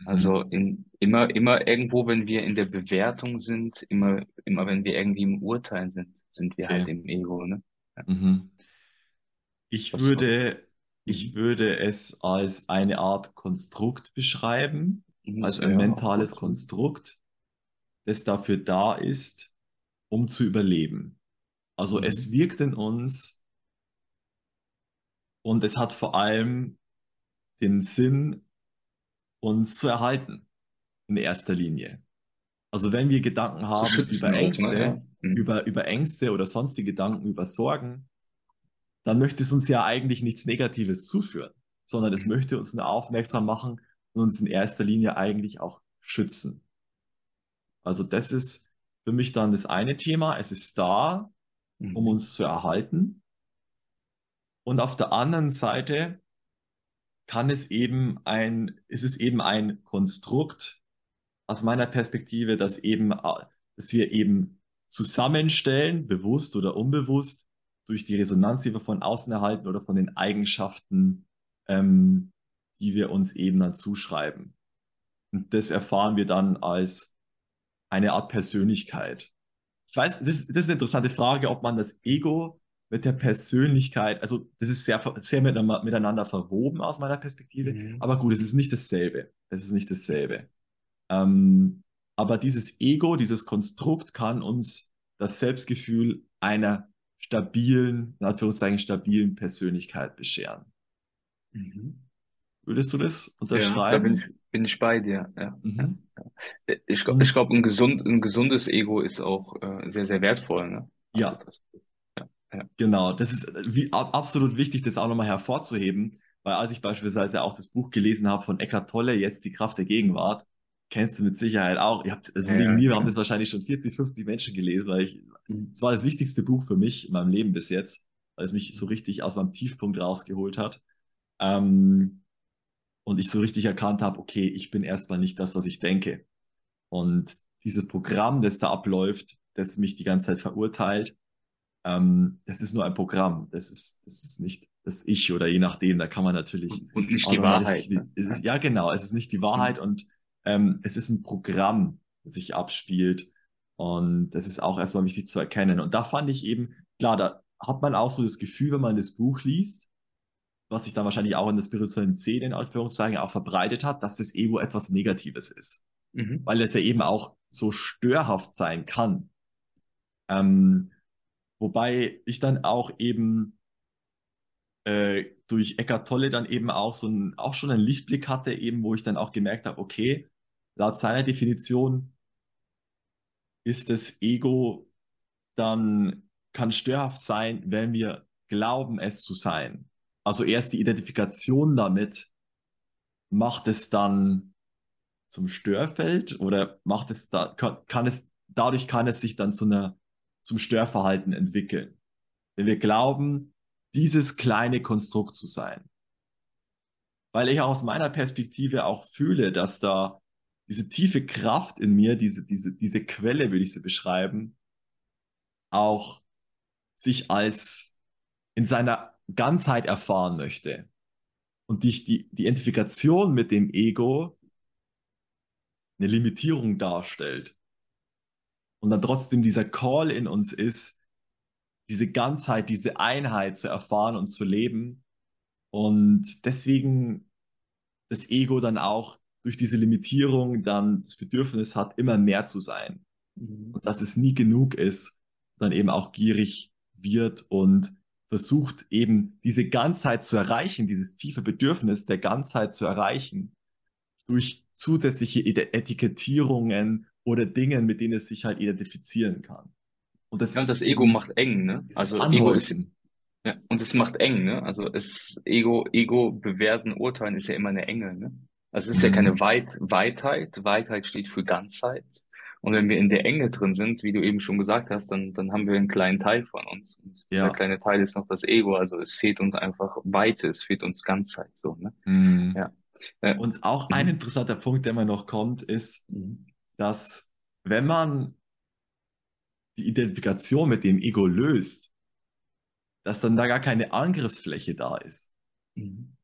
Mhm. Also in, immer, immer irgendwo, wenn wir in der Bewertung sind, immer, immer wenn wir irgendwie im Urteil sind, sind wir halt Okay. im Ego, ne? Ja. Mhm. Ich Was, was? würde, ich Mhm. würde es als eine Art Konstrukt beschreiben, Mhm, als ein Ja, mentales. Konstrukt, das dafür da ist, um zu überleben. Also es Mhm. wirkt in uns und es hat vor allem den Sinn, uns zu erhalten in erster Linie. Also wenn wir Gedanken haben über auch, ne? Ängste. Mhm. über, über Ängste oder sonstige Gedanken über Sorgen, dann möchte es uns ja eigentlich nichts Negatives zuführen, sondern es Mhm. möchte uns nur aufmerksam machen und uns in erster Linie eigentlich auch schützen. Also das ist für mich dann das eine Thema. Es ist da, um Mhm. uns zu erhalten. Und auf der anderen Seite kann es eben ein, ist es eben ein Konstrukt aus meiner Perspektive, dass eben, äh, dass wir eben zusammenstellen, bewusst oder unbewusst, durch die Resonanz, die wir von außen erhalten oder von den Eigenschaften, ähm, die wir uns eben dann zuschreiben. Und das erfahren wir dann als eine Art Persönlichkeit. Ich weiß, das ist, das ist eine interessante Frage, ob man das Ego mit der Persönlichkeit, also das ist sehr, sehr miteinander, verwoben aus meiner Perspektive, Mhm. aber gut, es ist nicht dasselbe. Es ist nicht dasselbe. Ähm, aber dieses Ego, dieses Konstrukt kann uns das Selbstgefühl einer stabilen, in Anführungszeichen stabilen Persönlichkeit bescheren. Mhm. Würdest du das Ja, da bin unterschreiben? ich, bin ich bei dir. Ja, ja. Mhm. Ich, ich glaube, ein gesund, ein gesundes Ego ist auch äh, sehr, sehr wertvoll, ne? Also ja, das ist, ja, ja. genau, das ist äh, wie, ab- absolut wichtig, das auch nochmal hervorzuheben, weil als ich beispielsweise auch das Buch gelesen habe von Eckhart Tolle, jetzt die Kraft der Gegenwart, kennst du mit Sicherheit auch. Ihr habt, also Ja, wegen ja, mir haben klar. das wahrscheinlich schon 40, 50 Menschen gelesen, weil ich, Mhm. es war das wichtigste Buch für mich in meinem Leben bis jetzt, weil es mich so Mhm. richtig aus meinem Tiefpunkt rausgeholt hat. Ähm, und ich so richtig erkannt habe, okay, ich bin erstmal nicht das, was ich denke. Und dieses Programm, das da abläuft, das mich die ganze Zeit verurteilt, ähm, das ist nur ein Programm. Das ist, das ist nicht das Ich oder je nachdem. Da kann man natürlich Und, und nicht die. Wahrheit, ne? Ist, ja, genau. Es ist nicht die Wahrheit Mhm. und ähm, es ist ein Programm, das sich abspielt. Und das ist auch erstmal wichtig zu erkennen. Und da fand ich eben, klar, da hat man auch so das Gefühl, wenn man das Buch liest, was sich dann wahrscheinlich auch in der spirituellen Szene in Anführungszeichen auch verbreitet hat, dass das Ego etwas Negatives ist. Mhm. Weil es ja eben auch so störhaft sein kann. Ähm, wobei ich dann auch eben äh, durch Eckart Tolle dann eben auch so ein, auch schon einen Lichtblick hatte, eben, wo ich dann auch gemerkt habe, okay, laut seiner Definition ist das Ego dann, kann störhaft sein, wenn wir glauben, es zu sein. Also erst die Identifikation damit macht es dann zum Störfeld oder macht es da, kann, kann es, dadurch kann es sich dann zu einer, zum Störverhalten entwickeln. Wenn wir glauben, dieses kleine Konstrukt zu sein. Weil ich aus meiner Perspektive auch fühle, dass da diese tiefe Kraft in mir, diese, diese, diese Quelle, würde ich sie beschreiben, auch sich als in seiner Ganzheit erfahren möchte und die, die, die Identifikation mit dem Ego eine Limitierung darstellt und dann trotzdem dieser Call in uns ist, diese Ganzheit, diese Einheit zu erfahren und zu leben und deswegen das Ego dann auch durch diese Limitierung dann das Bedürfnis hat, immer mehr zu sein. Mhm. Und dass es nie genug ist, dann eben auch gierig wird und versucht eben diese Ganzheit zu erreichen, dieses tiefe Bedürfnis der Ganzheit zu erreichen, durch zusätzliche Etikettierungen oder Dingen, mit denen es sich halt identifizieren kann. Und das, ja, und das Ego macht eng, ne? Also Ego ist, ja, und es macht eng, ne? Also es Ego, Ego bewerten, urteilen ist ja immer eine Enge, ne? Also es ist mhm. ja keine Weit, Weitheit. Weitheit steht für Ganzheit. Und wenn wir in der Enge drin sind, wie du eben schon gesagt hast, dann, dann haben wir einen kleinen Teil von uns. Und dieser ja. kleine Teil ist noch das Ego. Also es fehlt uns einfach Weite, es fehlt uns Ganzheit, so, ne? Mhm. Ja. Äh, und auch ein mhm. interessanter Punkt, der mir noch kommt, ist, mhm. Dass wenn man die Identifikation mit dem Ego löst, dass dann da gar keine Angriffsfläche da ist. Mhm.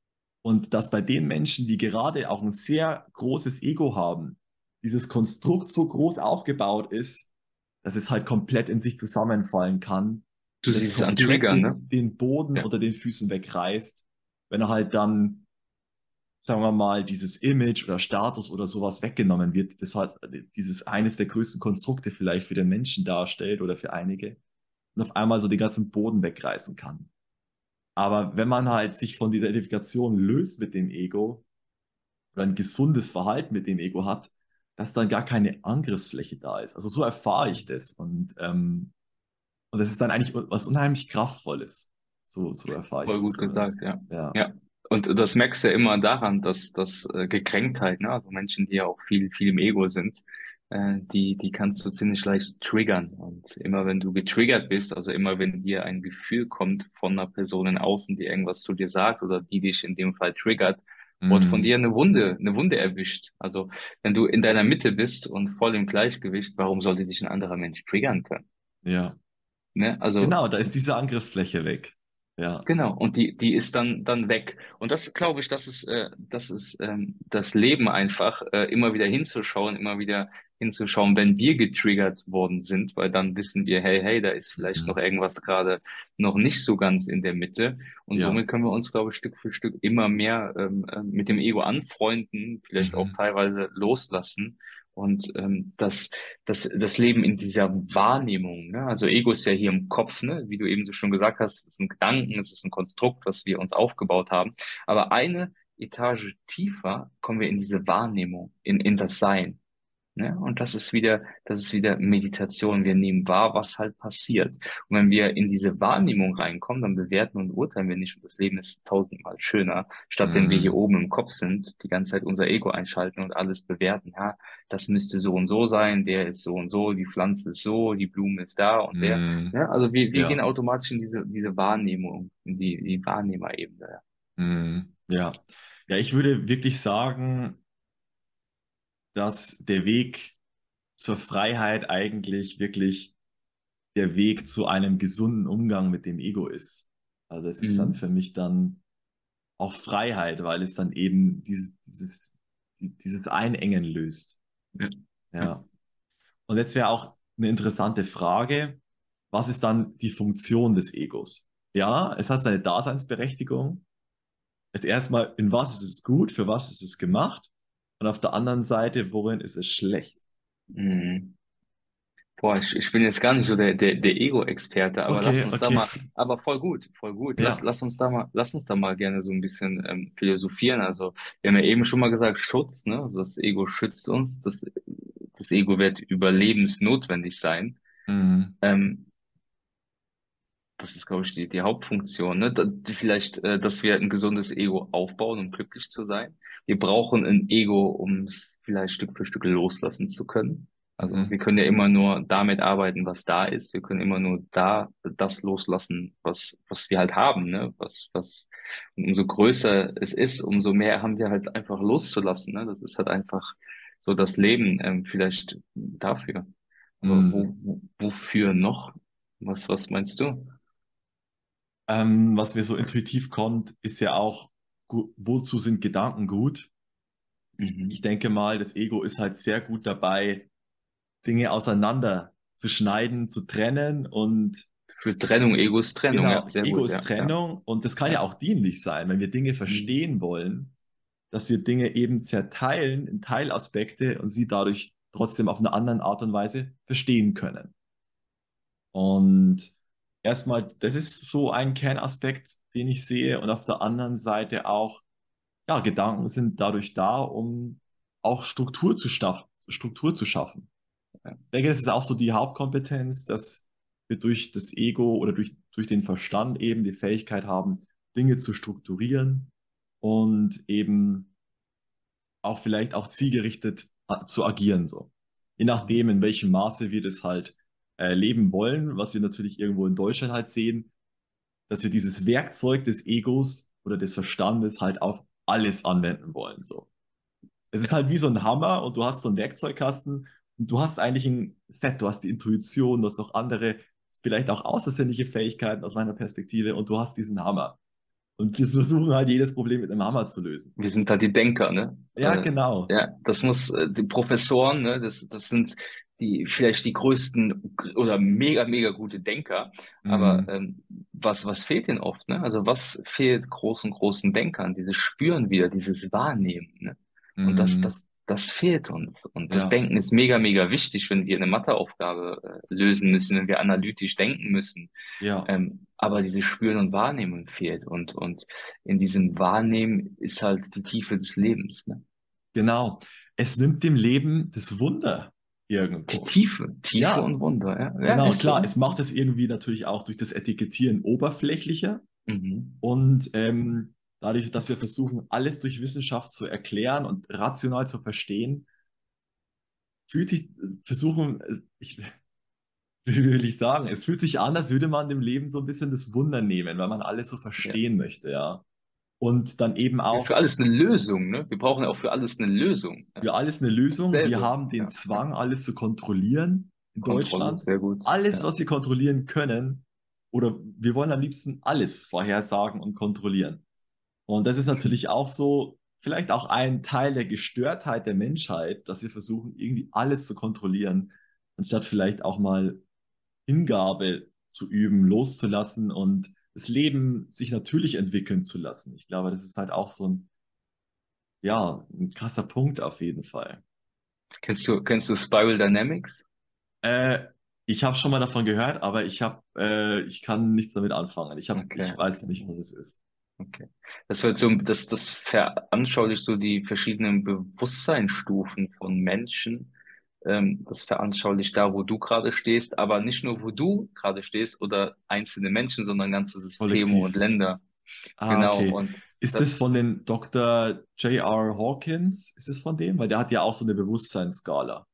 Und dass bei den Menschen, die gerade auch ein sehr großes Ego haben, dieses Konstrukt so groß aufgebaut ist, dass es halt komplett in sich zusammenfallen kann. Du siehst es an Triggern, ne? Den Boden ja. unter den Füßen wegreißt, wenn er halt dann, sagen wir mal, dieses Image oder Status oder sowas weggenommen wird, das halt dieses eines der größten Konstrukte vielleicht für den Menschen darstellt oder für einige und auf einmal so den ganzen Boden wegreißen kann. Aber wenn man halt sich von dieser Identifikation löst mit dem Ego oder ein gesundes Verhalten mit dem Ego hat, dass dann gar keine Angriffsfläche da ist. Also so erfahre ich das und ähm, und das ist dann eigentlich was unheimlich kraftvolles. So, so erfahre ich Voll gut gesagt, ja. ja. ja. Und das merkst du ja immer daran, dass das äh, Gekränktheit, ne, also Menschen, die ja auch viel, viel im Ego sind, äh, die, die kannst du ziemlich leicht triggern. Und immer wenn du getriggert bist, also immer wenn dir ein Gefühl kommt von einer Person in außen, die irgendwas zu dir sagt oder die dich in dem Fall triggert, mhm. wird von dir eine Wunde, eine Wunde erwischt. Also wenn du in deiner Mitte bist und voll im Gleichgewicht, warum sollte dich ein anderer Mensch triggern können? Ja. Ne? Also, genau, da ist diese Angriffsfläche weg. Ja. Genau, und die, die ist dann, dann weg. Und das glaube ich, das ist, äh, das ist ähm, das Leben einfach, äh, immer wieder hinzuschauen, immer wieder hinzuschauen, wenn wir getriggert worden sind, weil dann wissen wir, hey, hey, da ist vielleicht mhm. noch irgendwas gerade noch nicht so ganz in der Mitte. Und ja. somit können wir uns, glaube ich, Stück für Stück immer mehr ähm, äh, mit dem Ego anfreunden, vielleicht mhm. auch teilweise loslassen und ähm, das, das, das Leben in dieser Wahrnehmung, ne? also Ego ist ja hier im Kopf, ne? wie du eben so schon gesagt hast, es ist ein Gedanken, es ist ein Konstrukt, was wir uns aufgebaut haben. Aber eine Etage tiefer kommen wir in diese Wahrnehmung, in, in das Sein. Ne? Und das ist wieder, das ist wieder Meditation. Wir nehmen wahr, was halt passiert. Und wenn wir in diese Wahrnehmung reinkommen, dann bewerten und urteilen wir nicht. Und das Leben ist tausendmal schöner, statt mhm. wenn wir hier oben im Kopf sind, die ganze Zeit unser Ego einschalten und alles bewerten. Ja, das müsste so und so sein, der ist so und so, die Pflanze ist so, die Blume ist da und der. Mhm. Ja, also wir, wir ja. gehen automatisch in diese, diese Wahrnehmung, in die, die Wahrnehmerebene. Mhm. ja. Ja, ich würde wirklich sagen, dass der Weg zur Freiheit eigentlich wirklich der Weg zu einem gesunden Umgang mit dem Ego ist. Also es ist mhm. dann für mich dann auch Freiheit, weil es dann eben dieses, dieses, dieses Einengen löst. Ja. ja. Und jetzt wäre auch eine interessante Frage, was ist dann die Funktion des Egos? Ja, es hat seine Daseinsberechtigung. Jetzt erstmal, in was ist es gut, für was ist es gemacht? Und auf der anderen Seite, worin ist es schlecht? Mhm. Boah, ich, ich bin jetzt gar nicht so der, der, der Ego-Experte, aber okay, lass uns okay. da mal, aber voll gut, voll gut. Lass, ja. lass uns da mal, lass uns da mal gerne so ein bisschen ähm, philosophieren. Also, wir haben ja eben schon mal gesagt, Schutz, ne? Also das Ego schützt uns, das, das Ego wird überlebensnotwendig sein. Mhm. Ähm, das ist, glaube ich, die, die Hauptfunktion, ne? Da, vielleicht, äh, dass wir ein gesundes Ego aufbauen, um glücklich zu sein. Wir brauchen ein Ego, um es vielleicht Stück für Stück loslassen zu können. Also mhm. wir können ja immer nur damit arbeiten, was da ist. Wir können immer nur da das loslassen, was, was wir halt haben, ne? Was, was, umso größer es ist, umso mehr haben wir halt einfach loszulassen, ne? Das ist halt einfach so das Leben, ähm, vielleicht dafür. Aber mhm. wo, wo, wofür noch? Was, was meinst du? Ähm, was mir so intuitiv kommt, ist ja auch, wozu sind Gedanken gut? Mhm. Ich denke mal, das Ego ist halt sehr gut dabei, Dinge auseinander zu schneiden, zu trennen und für Trennung, Ego ist Trennung. Genau, ja, Ego gut, ist ja, Trennung ja. und das kann ja auch dienlich sein, wenn wir Dinge mhm. verstehen mhm. wollen, dass wir Dinge eben zerteilen in Teilaspekte und sie dadurch trotzdem auf eine andere Art und Weise verstehen können. Und erstmal, das ist so ein Kernaspekt, den ich sehe und auf der anderen Seite auch, ja, Gedanken sind dadurch da, um auch Struktur zu, Struktur zu schaffen. Ich denke, das ist auch so die Hauptkompetenz, dass wir durch das Ego oder durch, durch den Verstand eben die Fähigkeit haben, Dinge zu strukturieren und eben auch vielleicht auch zielgerichtet äh, zu agieren so. Je nachdem, in welchem Maße wir das halt äh, leben wollen, was wir natürlich irgendwo in Deutschland halt sehen, dass wir dieses Werkzeug des Egos oder des Verstandes halt auf alles anwenden wollen so. Es ist halt wie so ein Hammer und du hast so einen Werkzeugkasten und du hast eigentlich ein Set, du hast die Intuition, du hast noch andere vielleicht auch außersinnliche Fähigkeiten aus meiner Perspektive und du hast diesen Hammer. Und wir versuchen halt jedes Problem mit einem Hammer zu lösen. Wir sind halt die Denker, ne? Ja, äh, genau. Ja, das muss, äh, die Professoren, ne, das, das sind die, vielleicht die größten oder mega, mega gute Denker. Mhm. Aber ähm, was, was fehlt ihnen oft, ne? Also was fehlt großen, großen Denkern? Dieses Spüren wieder, dieses Wahrnehmen, ne? Und mhm. das, das, das fehlt uns. Und das ja. Denken ist mega, mega wichtig, wenn wir eine Matheaufgabe äh, lösen müssen, wenn wir analytisch denken müssen. Ja. Ähm, aber diese Spüren und Wahrnehmen fehlt. Und, und in diesem Wahrnehmen ist halt die Tiefe des Lebens. Ne? Genau. Es nimmt dem Leben das Wunder irgendwo. Die Tiefe, Tiefe ja. und Wunder. Ja, ja genau, klar. So. Es macht es irgendwie natürlich auch durch das Etikettieren oberflächlicher. Mhm. Und ähm, dadurch, dass wir versuchen, alles durch Wissenschaft zu erklären und rational zu verstehen, fühlt sich, versuchen, ich, wie will ich sagen, es fühlt sich an, als würde man dem Leben so ein bisschen das Wunder nehmen, weil man alles so verstehen ja. möchte, ja. Und dann eben auch. Ja, für alles eine Lösung, ne? Wir brauchen auch für alles eine Lösung. Für alles eine Lösung. Dasselbe. Wir haben den ja. Zwang, alles zu kontrollieren in Kontrolle, Deutschland. Sehr gut. Alles, was wir kontrollieren können, oder wir wollen am liebsten alles vorhersagen und kontrollieren. Und das ist natürlich auch so, vielleicht auch ein Teil der Gestörtheit der Menschheit, dass wir versuchen, irgendwie alles zu kontrollieren, anstatt vielleicht auch mal Hingabe zu üben, loszulassen und das Leben sich natürlich entwickeln zu lassen. Ich glaube, das ist halt auch so ein, ja, ein krasser Punkt auf jeden Fall. Kennst du, kennst du Spiral Dynamics? Äh, ich habe schon mal davon gehört, aber ich habe, äh, ich kann nichts damit anfangen. Ich habe, okay, ich weiß okay. nicht, was es ist. Okay. Das wird so, das, das veranschaulicht so die verschiedenen Bewusstseinsstufen von Menschen. Ähm, das veranschaulicht da, wo du gerade stehst, aber nicht nur, wo du gerade stehst oder einzelne Menschen, sondern ganze Systeme Kollektiv. und Länder. Ah, genau. Okay. Und ist das, das von den Dr. J.R. Hawkins? Ist es von dem? Weil der hat ja auch so eine Bewusstseinsskala.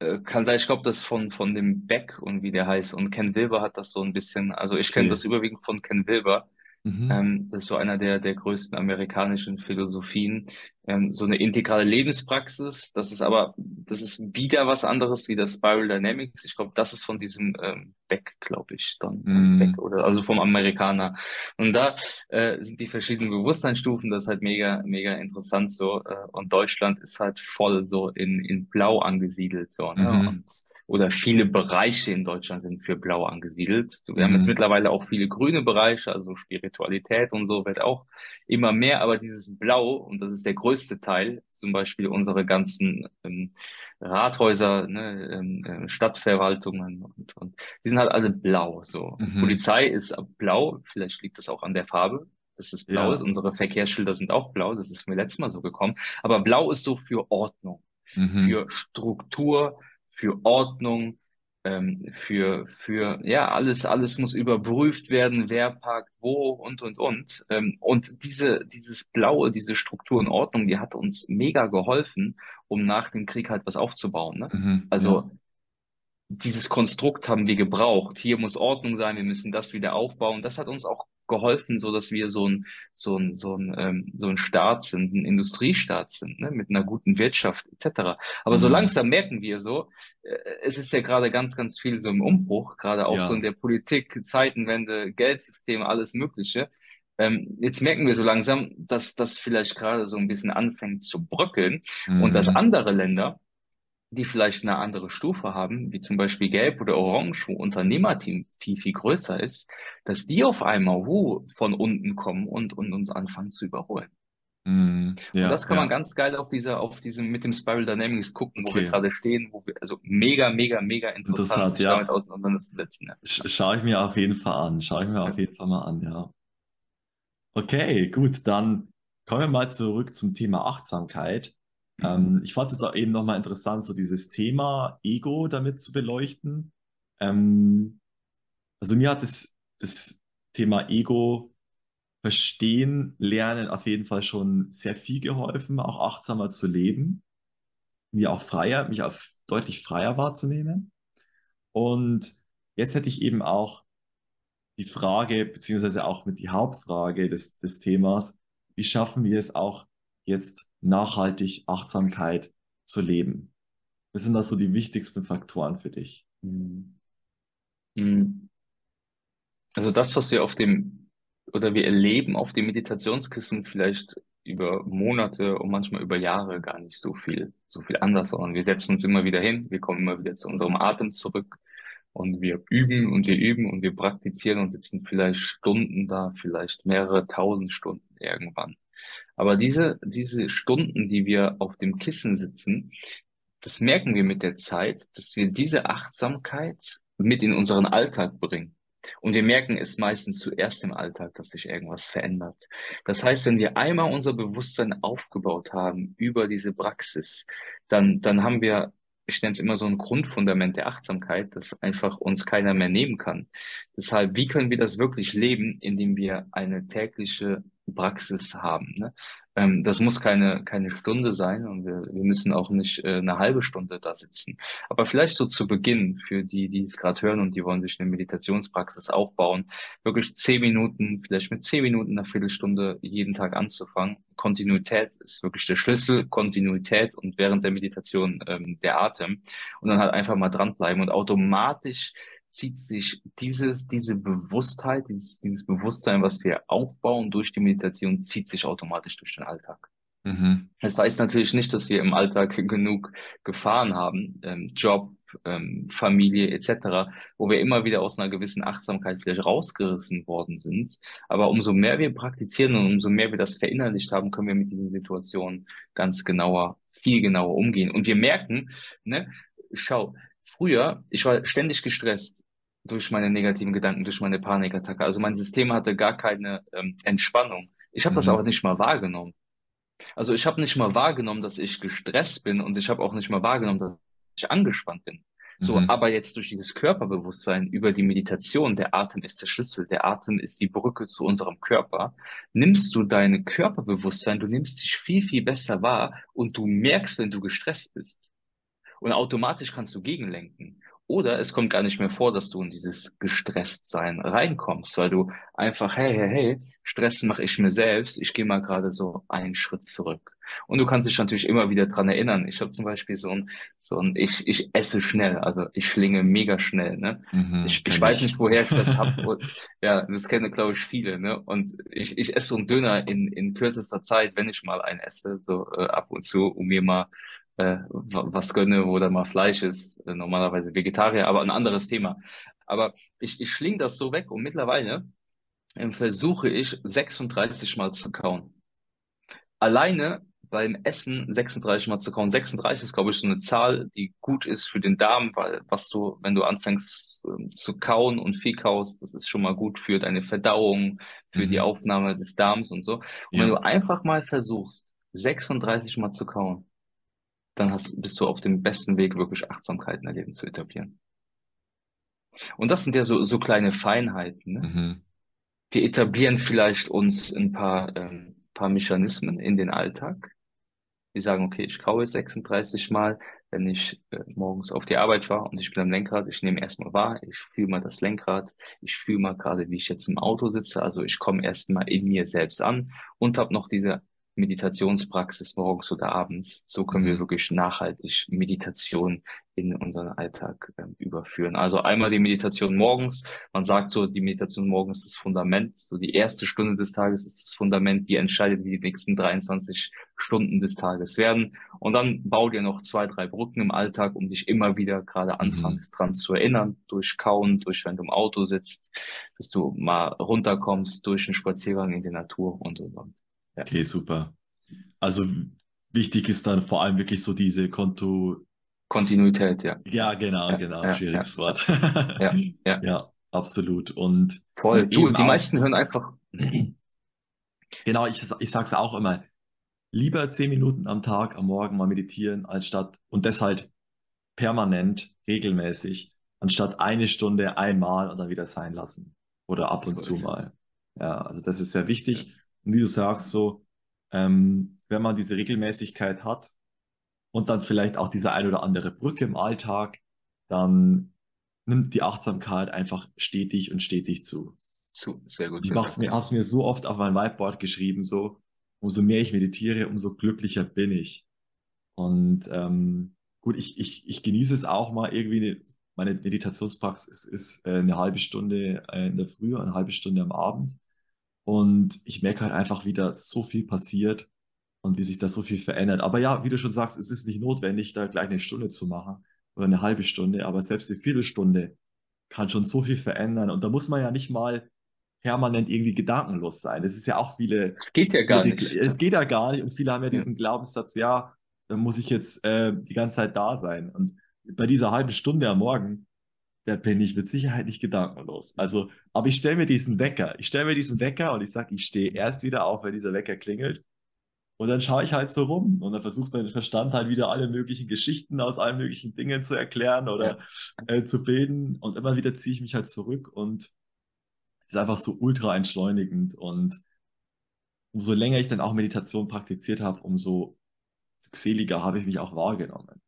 Äh, kann sein, ich glaube, das von, von dem Beck und wie der heißt. Und Ken Wilber hat das so ein bisschen, also ich kenne okay. das überwiegend von Ken Wilber. Mhm. Ähm, das ist so einer der, der größten amerikanischen Philosophien. Ähm, so eine integrale Lebenspraxis. Das ist aber, das ist wieder was anderes wie das Spiral Dynamics. Ich glaube, das ist von diesem ähm, Beck, glaube ich, dann. Mhm. Beck oder, also vom Amerikaner. Und da äh, sind die verschiedenen Bewusstseinsstufen. Das ist halt mega, mega interessant so. Äh, und Deutschland ist halt voll so in, in Blau angesiedelt, so, ne? Mhm. Und oder viele Bereiche in Deutschland sind für Blau angesiedelt. Wir mhm. haben jetzt mhm. mittlerweile auch viele grüne Bereiche, also Spiritualität und so wird auch immer mehr, aber dieses Blau, und das ist der größte Teil, zum Beispiel unsere ganzen ähm, Rathäuser, ne, ähm, äh, Stadtverwaltungen und, und die sind halt alle blau. So. Mhm. Polizei ist blau, vielleicht liegt das auch an der Farbe, dass es blau ja. ist. Unsere Verkehrsschilder sind auch blau, das ist mir letztes Mal so gekommen. Aber blau ist so für Ordnung, mhm. für Struktur, für Ordnung, ähm, für, für, ja, alles, alles muss überprüft werden, wer parkt wo und, und, und. Ähm, und diese, dieses Blaue, diese Struktur und Ordnung, die hat uns mega geholfen, um nach dem Krieg halt was aufzubauen. Ne? Mhm, also, ja. dieses Konstrukt haben wir gebraucht. Hier muss Ordnung sein, wir müssen das wieder aufbauen. Das hat uns auch geholfen, so dass wir so ein, so ein, so ein, ähm, so ein Staat sind, ein Industriestaat sind, ne, mit einer guten Wirtschaft etc. Aber so Mhm. langsam merken wir so, äh, es ist ja gerade ganz, ganz viel so im Umbruch, gerade auch so in Ja. der Politik, Zeitenwende, Geldsystem, alles Mögliche. Ähm, jetzt merken wir so langsam, dass das vielleicht gerade so ein bisschen anfängt zu bröckeln und dass Mhm. andere Länder die vielleicht eine andere Stufe haben, wie zum Beispiel Gelb oder Orange, wo Unternehmerteam viel, viel größer ist, dass die auf einmal wo von unten kommen und, und uns anfangen zu überholen. Und Ja, das kann man ja. ganz geil auf dieser, auf diesem, mit dem Spiral Dynamics gucken, wo wir Okay. gerade stehen, wo wir, also mega, mega, mega interessant, sich damit ja. auseinanderzusetzen. Ja. Sch schaue ich mir auf jeden Fall an. Schaue ich mir auf jeden Fall mal an, ja. Okay, gut, dann kommen wir mal zurück zum Thema Achtsamkeit. Mhm. Ähm, ich fand es auch eben nochmal interessant, so dieses Thema Ego damit zu beleuchten. Ähm, also mir hat das, das Thema Ego verstehen, lernen auf jeden Fall schon sehr viel geholfen, auch achtsamer zu leben, mir auch freier, mich auch deutlich freier wahrzunehmen. Und jetzt hätte ich eben auch die Frage, beziehungsweise auch mit die Hauptfrage des, des Themas, wie schaffen wir es auch jetzt nachhaltig Achtsamkeit zu leben? Was sind das so die wichtigsten Faktoren für dich? Mhm. Mhm. Also das, was wir auf dem, oder wir erleben auf dem Meditationskissen vielleicht über Monate und manchmal über Jahre gar nicht so viel, so viel anders, sondern wir setzen uns immer wieder hin, wir kommen immer wieder zu unserem Atem zurück und wir üben und wir üben und wir praktizieren und sitzen vielleicht Stunden da, vielleicht mehrere tausend Stunden irgendwann. Aber diese, diese Stunden, die wir auf dem Kissen sitzen, das merken wir mit der Zeit, dass wir diese Achtsamkeit mit in unseren Alltag bringen. Und wir merken es meistens zuerst im Alltag, dass sich irgendwas verändert. Das heißt, wenn wir einmal unser Bewusstsein aufgebaut haben über diese Praxis, dann, dann haben wir, ich nenne es immer so ein Grundfundament der Achtsamkeit, das einfach uns keiner mehr nehmen kann. Deshalb, wie können wir das wirklich leben, indem wir eine tägliche Praxis haben? Ne? Ähm, das muss keine, keine Stunde sein und wir, wir müssen auch nicht äh, eine halbe Stunde da sitzen. Aber vielleicht so zu Beginn, für die, die es gerade hören und die wollen sich eine Meditationspraxis aufbauen, wirklich zehn Minuten, vielleicht mit zehn Minuten, eine Viertelstunde jeden Tag anzufangen. Kontinuität ist wirklich der Schlüssel, Kontinuität und während der Meditation ähm, der Atem und dann halt einfach mal dranbleiben und automatisch zieht sich dieses, diese Bewusstheit, dieses, dieses Bewusstsein, was wir aufbauen durch die Meditation, zieht sich automatisch durch den Alltag. Mhm. Das heißt natürlich nicht, dass wir im Alltag genug Gefahren haben, ähm, Job, ähm, Familie etc., wo wir immer wieder aus einer gewissen Achtsamkeit vielleicht rausgerissen worden sind. Aber umso mehr wir praktizieren und umso mehr wir das verinnerlicht haben, können wir mit diesen Situationen ganz genauer, viel genauer umgehen. Und wir merken, ne, schau, früher, ich war ständig gestresst durch meine negativen Gedanken, durch meine Panikattacke. Also mein System hatte gar keine ähm, Entspannung. Ich habe das Mhm. nicht mal wahrgenommen. Also ich habe nicht mal wahrgenommen, dass ich gestresst bin und ich habe auch nicht mal wahrgenommen, dass ich angespannt bin. So, Mhm. aber jetzt durch dieses Körperbewusstsein über die Meditation, der Atem ist der Schlüssel, der Atem ist die Brücke zu unserem Körper, nimmst du dein Körperbewusstsein, du nimmst dich viel, viel besser wahr und du merkst, wenn du gestresst bist. Und automatisch kannst du gegenlenken. Oder es kommt gar nicht mehr vor, dass du in dieses Gestresstsein reinkommst, weil du einfach, hey, hey, hey, Stress mache ich mir selbst, ich gehe mal gerade so einen Schritt zurück. Und du kannst dich natürlich immer wieder dran erinnern. Ich habe zum Beispiel so ein, so ein, ich, ich esse schnell, also ich schlinge mega schnell, ne? Mhm. Ich, ich weiß ich. nicht, woher ich das hab. Ja, das kennen, glaube ich, viele, ne? Und ich, ich esse so einen Döner in, in kürzester Zeit, wenn ich mal einen esse, so äh, ab und zu, um mir mal äh, wa- was gönne, wo da mal Fleisch ist, äh, normalerweise Vegetarier, aber ein anderes Thema. Aber ich, ich schling das so weg und mittlerweile ähm, versuche ich 36 Mal zu kauen. Alleine beim Essen 36 Mal zu kauen. 36 ist, glaube ich, so eine Zahl, die gut ist für den Darm, weil was du, wenn du anfängst ähm, zu kauen und viel kaust, das ist schon mal gut für deine Verdauung, für die Mhm. Aufnahme des Darms und so. Und wenn Ja. du einfach mal versuchst, 36 Mal zu kauen, dann hast, bist du auf dem besten Weg, wirklich Achtsamkeit in dein Leben zu etablieren. Und das sind ja so, so kleine Feinheiten, ne? Mhm. Wir etablieren vielleicht uns ein paar, ähm, paar Mechanismen in den Alltag. Die sagen, okay, ich kaue 36 Mal, wenn ich äh, morgens auf die Arbeit fahre und ich bin am Lenkrad. Ich nehme erstmal wahr, ich fühle mal das Lenkrad, ich fühle mal gerade, wie ich jetzt im Auto sitze. Also ich komme erstmal in mir selbst an und habe noch diese Meditationspraxis morgens oder abends. So können wir Mhm. wirklich nachhaltig Meditation in unseren Alltag ähm, überführen. Also einmal die Meditation morgens. Man sagt so, die Meditation morgens ist das Fundament. So die erste Stunde des Tages ist das Fundament, die entscheidet, wie die nächsten 23 Stunden des Tages werden. Und dann bau dir noch zwei, drei Brücken im Alltag, um dich immer wieder gerade Mhm. anfangs dran zu erinnern, durch Kauen, durch wenn du im Auto sitzt, dass du mal runterkommst, durch einen Spaziergang in die Natur und so weiter. Ja. Okay, super. Also wichtig ist dann vor allem wirklich so diese Konto. Kontinuität, ja. Ja, genau, Ja, genau. ja, Schwieriges Wort. ja, ja. Ja, absolut. Und Voll. Du, die auch, meisten hören einfach, genau, ich, ich sage es auch immer, lieber zehn Minuten am Tag, am Morgen mal meditieren, als statt, und das halt permanent, regelmäßig, anstatt eine Stunde einmal und dann wieder sein lassen. Oder ab und so zu mal. Ja, also das ist sehr wichtig. Und wie du sagst, so, ähm, wenn man diese Regelmäßigkeit hat und dann vielleicht auch diese ein oder andere Brücke im Alltag, dann nimmt die Achtsamkeit einfach stetig und stetig zu. Zu, sehr gut Ich mach's mir, hab's mir so oft auf mein Whiteboard geschrieben, so, umso mehr ich meditiere, umso glücklicher bin ich. Und ähm, gut, ich, ich, ich genieße es auch mal irgendwie, eine, meine Meditationspraxis ist äh, eine halbe Stunde äh, in der Früh, eine halbe Stunde am Abend. Und ich merke halt einfach, wie da so viel passiert und wie sich da so viel verändert. Aber ja, wie du schon sagst, es ist nicht notwendig, da gleich eine Stunde zu machen oder eine halbe Stunde, aber selbst eine Viertelstunde kann schon so viel verändern. Und da muss man ja nicht mal permanent irgendwie gedankenlos sein. Das ist ja auch viele, Es geht ja viele gar die, nicht. es geht ja gar nicht und viele haben ja Ja. diesen Glaubenssatz, ja, da muss ich jetzt äh, die ganze Zeit da sein. Und bei dieser halben Stunde am Morgen, da bin ich mit Sicherheit nicht gedankenlos. Also, aber ich stelle mir diesen Wecker. Ich stelle mir diesen Wecker und ich sage, ich stehe erst wieder auf, wenn dieser Wecker klingelt. Und dann schaue ich halt so rum und dann versucht mein Verstand halt wieder alle möglichen Geschichten aus allen möglichen Dingen zu erklären Ja. oder äh, zu bilden. Und immer wieder ziehe ich mich halt zurück und es ist einfach so ultra entschleunigend. Und umso länger ich dann auch Meditation praktiziert habe, umso glückseliger habe ich mich auch wahrgenommen.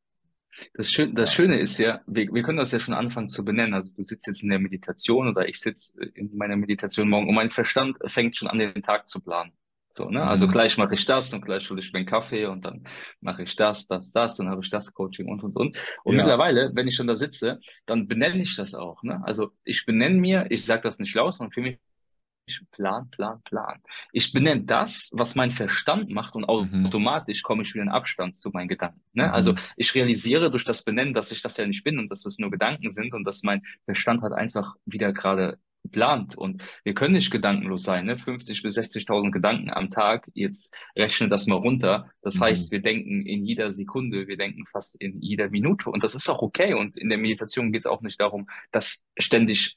Das, Schön, das. Schöne ist ja, wir, wir können das ja schon anfangen zu benennen. Also du sitzt jetzt in der Meditation oder ich sitze in meiner Meditation morgen und mein Verstand fängt schon an, den Tag zu planen. So, ne? Also Mhm. gleich mache ich das und gleich hole ich mir einen Kaffee und dann mache ich das, das, das, dann habe ich das Coaching und und und. Und Ja. mittlerweile, wenn ich schon da sitze, dann benenne ich das auch. Ne? Also ich benenne mir, ich sage das nicht laut, sondern für mich Plan, Plan, Plan. Ich benenne das, was mein Verstand macht und Mhm. automatisch komme ich wieder in Abstand zu meinen Gedanken. Ne? Also Mhm. ich realisiere durch das Benennen, dass ich das ja nicht bin und dass es nur Gedanken sind und dass mein Verstand halt einfach wieder gerade plant. Und wir können nicht gedankenlos sein, ne? 50 bis 60.000 Gedanken am Tag. Jetzt rechne das mal runter. Das Mhm. heißt, wir denken in jeder Sekunde, wir denken fast in jeder Minute. Und das ist auch okay. Und in der Meditation geht es auch nicht darum, das ständig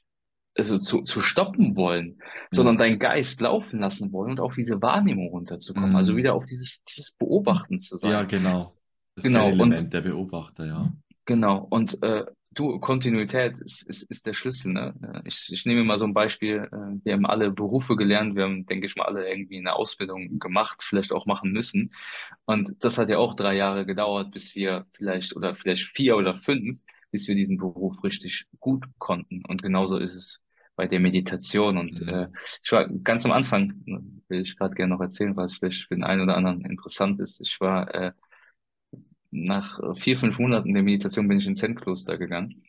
also zu, zu stoppen wollen, sondern Ja. deinen Geist laufen lassen wollen und auf diese Wahrnehmung runterzukommen. Also Mhm. wieder auf dieses, dieses Beobachten zu Ja, sein. genau. Das Genau, und Element der Beobachter, ja. Genau, und äh, du, Kontinuität ist, ist, ist der Schlüssel, ne? Ich, ich nehme mal so ein Beispiel, äh, wir haben alle Berufe gelernt, wir haben, denke ich mal, alle irgendwie eine Ausbildung gemacht, vielleicht auch machen müssen. Und das hat ja auch drei Jahre gedauert, bis wir vielleicht, oder vielleicht vier oder fünf, bis wir diesen Beruf richtig gut konnten. Und genauso ist es bei der Meditation. Und äh, Mhm. ich war ganz am Anfang, äh, will ich gerade gerne noch erzählen, was vielleicht für den einen oder anderen interessant ist. Ich war äh, nach äh, vier, fünf Monaten der Meditation bin ich ins Zen-Kloster gegangen.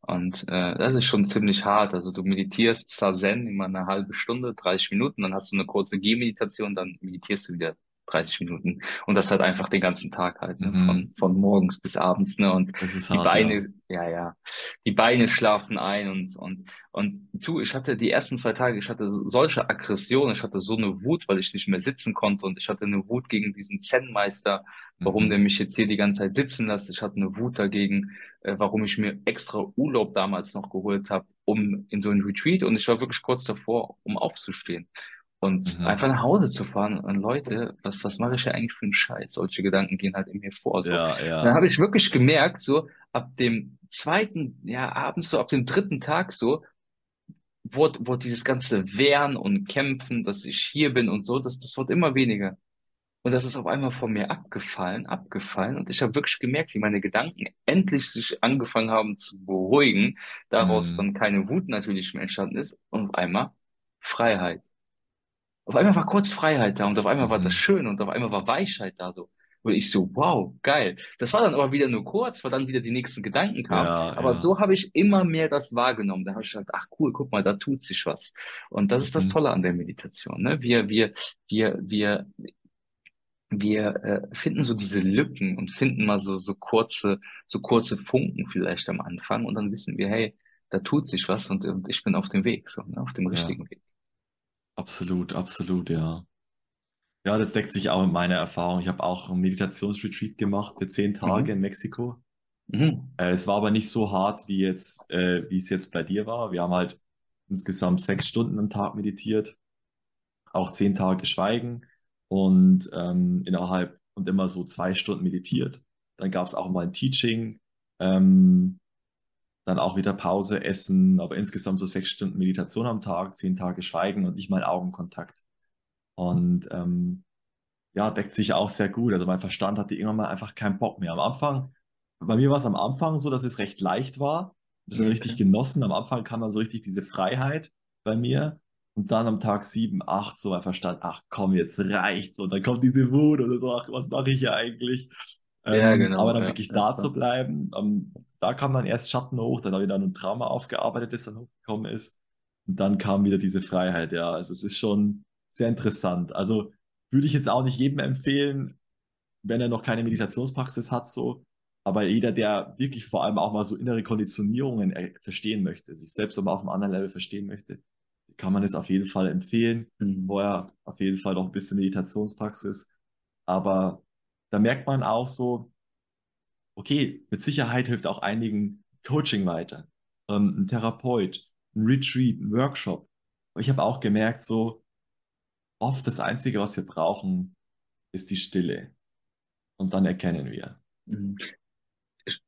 Und äh, das ist schon ziemlich hart. Also du meditierst Zazen immer eine halbe Stunde, 30 Minuten, dann hast du eine kurze Gehmeditation, dann meditierst du wieder 30 Minuten. Und das halt einfach den ganzen Tag halt, ne? Mhm. Von, von morgens bis abends, ne? Und Das ist die hart, ja. Beine, ja, ja, die Beine schlafen ein und, und, und du, ich hatte die ersten zwei Tage, ich hatte solche Aggression, ich hatte so eine Wut, weil ich nicht mehr sitzen konnte und ich hatte eine Wut gegen diesen Zen-Meister, warum Mhm. der mich jetzt hier die ganze Zeit sitzen lässt. Ich hatte eine Wut dagegen, äh, warum ich mir extra Urlaub damals noch geholt habe, um in so ein Retreat und ich war wirklich kurz davor, um aufzustehen und Mhm. einfach nach Hause zu fahren. Und Leute, was, was mache ich ja eigentlich für einen Scheiß? Solche Gedanken gehen halt in mir vor. So. Ja, Und dann ja. habe ich wirklich gemerkt, so ab dem zweiten, ja, abends, so ab dem dritten Tag so, wurde, wurde dieses ganze Wehren und Kämpfen, dass ich hier bin und so, das, das wird immer weniger. Und das ist auf einmal von mir abgefallen, abgefallen. Und ich habe wirklich gemerkt, wie meine Gedanken endlich sich angefangen haben zu beruhigen. Daraus Mhm. dann keine Wut natürlich mehr entstanden ist. Und auf einmal Freiheit. Auf einmal war kurz Freiheit da und auf einmal war das Mhm. schön und auf einmal war Weichheit da so. Und ich so, wow, geil. Das war dann aber wieder nur kurz, weil dann wieder die nächsten Gedanken kamen. Ja, Aber ja. so habe ich immer mehr das wahrgenommen. Da habe ich gedacht, ach cool, guck mal, da tut sich was. Und das ist das Mhm. Tolle an der Meditation, ne? Wir, wir, wir, wir, wir äh, finden so diese Lücken und finden mal so, so kurze, so kurze Funken vielleicht am Anfang und dann wissen wir, hey, da tut sich was und, und ich bin auf dem Weg, so, ne? Auf dem Ja, richtigen Weg. Absolut, absolut, ja. Ja, das deckt sich auch mit meiner Erfahrung. Ich habe auch einen Meditationsretreat gemacht für zehn Tage in Mhm. Mexiko. Mhm. Äh, es war aber nicht so hart, wie jetzt, äh, wie es jetzt bei dir war. Wir haben halt insgesamt sechs Stunden am Tag meditiert, auch zehn Tage Schweigen und ähm, innerhalb und immer so zwei Stunden meditiert. Dann gab es auch mal ein Teaching, ähm, dann auch wieder Pause, Essen, aber insgesamt so sechs Stunden Meditation am Tag, zehn Tage Schweigen und nicht mal Augenkontakt. Und ähm, ja, deckt sich auch sehr gut. Also mein Verstand hatte irgendwann mal einfach keinen Bock mehr. Am Anfang, bei mir war es am Anfang so, dass es recht leicht war. Das dann richtig Okay. genossen. Am Anfang kam dann so richtig diese Freiheit bei mir. Und dann am Tag sieben, acht, so mein Verstand, ach komm, jetzt reicht's. Und dann kommt diese Wut oder so, ach, was mache ich hier eigentlich? Ja, Ähm, aber genau, dann ja, wirklich ja, da zu bleiben, ähm, da kam dann erst Schatten hoch, dann habe ich dann ein Trauma aufgearbeitet, das dann hochgekommen ist. Und dann kam wieder diese Freiheit, ja. Also es ist schon sehr interessant. Also würde ich jetzt auch nicht jedem empfehlen, wenn er noch keine Meditationspraxis hat, so. Aber jeder, der wirklich vor allem auch mal so innere Konditionierungen verstehen möchte, sich selbst aber auf einem anderen Level verstehen möchte, kann man es auf jeden Fall empfehlen. Mhm. Vorher auf jeden Fall noch ein bisschen Meditationspraxis. Aber da merkt man auch so, okay, mit Sicherheit hilft auch einigen Coaching weiter. Ähm, ein Therapeut, ein Retreat, ein Workshop. Aber ich habe auch gemerkt, so oft das Einzige, was wir brauchen, ist die Stille. Und dann erkennen wir. Mhm.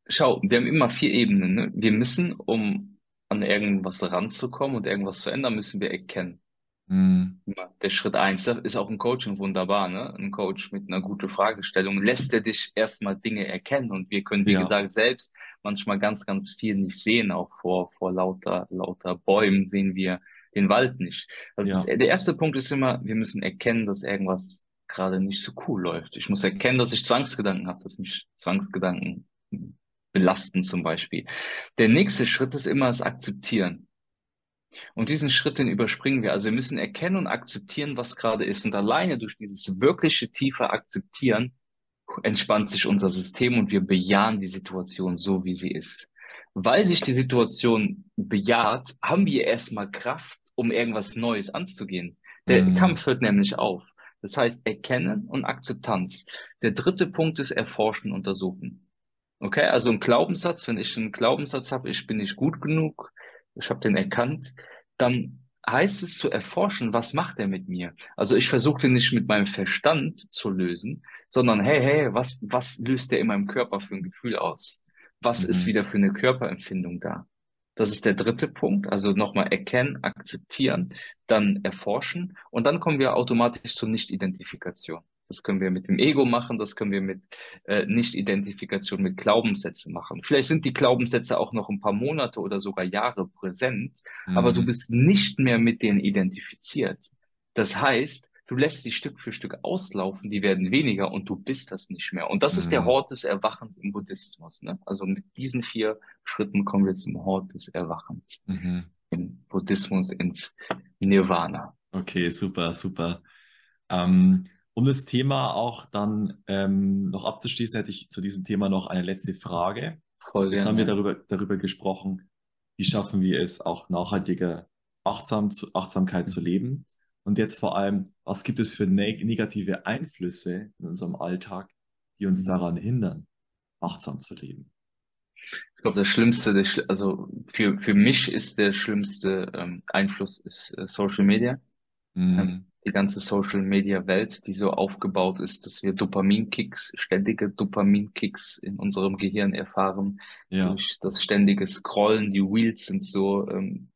Schau, wir haben immer vier Ebenen, ne? Wir müssen, um an irgendwas ranzukommen und irgendwas zu ändern, müssen wir erkennen. Hm, Immer. Der Schritt eins, da ist auch ein Coaching wunderbar, ne? Ein Coach mit einer guten Fragestellung lässt er dich erstmal Dinge erkennen und wir können, wie ja, gesagt, selbst manchmal ganz, ganz viel nicht sehen, auch vor, vor lauter, lauter Bäumen sehen wir den Wald nicht. Also ja, der erste Punkt ist immer, wir müssen erkennen, dass irgendwas gerade nicht so cool läuft. Ich muss erkennen, dass ich Zwangsgedanken habe, dass mich Zwangsgedanken belasten zum Beispiel. Der nächste Schritt ist immer das Akzeptieren. Und diesen Schritt, den überspringen wir. Also wir müssen erkennen und akzeptieren, was gerade ist. Und alleine durch dieses wirkliche tiefe Akzeptieren entspannt sich unser System und wir bejahen die Situation so, wie sie ist. Weil sich die Situation bejaht, haben wir erstmal Kraft, um irgendwas Neues anzugehen. Der hm, Kampf hört nämlich auf. Das heißt Erkennen und Akzeptanz. Der dritte Punkt ist Erforschen, Untersuchen. Okay, also ein Glaubenssatz, wenn ich einen Glaubenssatz habe, ich bin nicht gut genug, ich habe den erkannt, dann heißt es zu erforschen, was macht er mit mir? Also ich versuche den nicht mit meinem Verstand zu lösen, sondern hey, hey, was, was löst der in meinem Körper für ein Gefühl aus? Was ist mhm, wieder für eine Körperempfindung da? Das ist der dritte Punkt. Also nochmal erkennen, akzeptieren, dann erforschen und dann kommen wir automatisch zur Nicht-Identifikation. Das können wir mit dem Ego machen, das können wir mit äh, Nicht-Identifikation mit Glaubenssätzen machen. Vielleicht sind die Glaubenssätze auch noch ein paar Monate oder sogar Jahre präsent, aber du hm, bist nicht mehr mit denen identifiziert. Das heißt, du lässt sie Stück für Stück auslaufen, die werden weniger und du bist das nicht mehr. Und das ist der hm, Hort des Erwachens im Buddhismus. Ne? Also mit diesen vier Schritten kommen wir zum Hort des Erwachens mhm. im Buddhismus ins Nirvana. Okay, super, super. Ähm, um das Thema auch dann ähm, noch abzuschließen, hätte ich zu diesem Thema noch eine letzte Frage. Voll Jetzt haben wir darüber, darüber gesprochen, wie schaffen wir es auch nachhaltiger achtsam zu, Achtsamkeit Ja. zu leben. Und jetzt vor allem, was gibt es für neg negative Einflüsse in unserem Alltag, die uns Mhm. daran hindern, achtsam zu leben? Ich glaube, das Schlimmste, Schli- also für, für mich ist der schlimmste ähm, Einfluss ist äh, Social Media. Ähm, Hm, die ganze Social Media Welt, die so aufgebaut ist, dass wir Dopaminkicks, ständige Dopaminkicks in unserem Gehirn erfahren ja, durch das ständige Scrollen. Die Reels sind so ähm,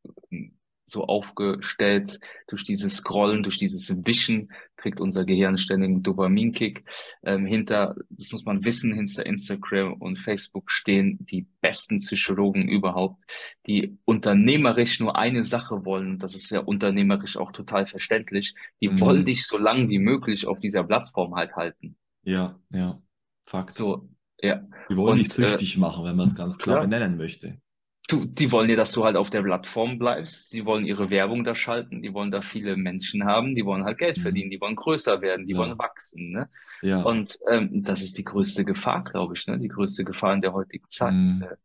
so aufgestellt. Durch dieses Scrollen, durch dieses Wischen kriegt unser Gehirn ständigen Dopaminkick. Ähm, hinter, das muss man wissen, hinter Instagram und Facebook stehen die besten Psychologen überhaupt, die unternehmerisch nur eine Sache wollen. Das ist ja unternehmerisch auch total verständlich. Die Mhm. wollen dich so lang wie möglich auf dieser Plattform halt halten. Ja, ja. Fakt. So, ja. Die wollen dich äh, süchtig machen, wenn man es ganz klar klar, benennen möchte. Du, die wollen ja, dass du halt auf der Plattform bleibst. Die wollen ihre Werbung da schalten. Die wollen da viele Menschen haben. Die wollen halt Geld Mhm. verdienen. Die wollen größer werden. Die wollen Klar. wachsen, ne? Ja. Und ähm, das ist die größte Gefahr, glaube ich, ne? Die größte Gefahr in der heutigen Zeit. Mhm. Äh,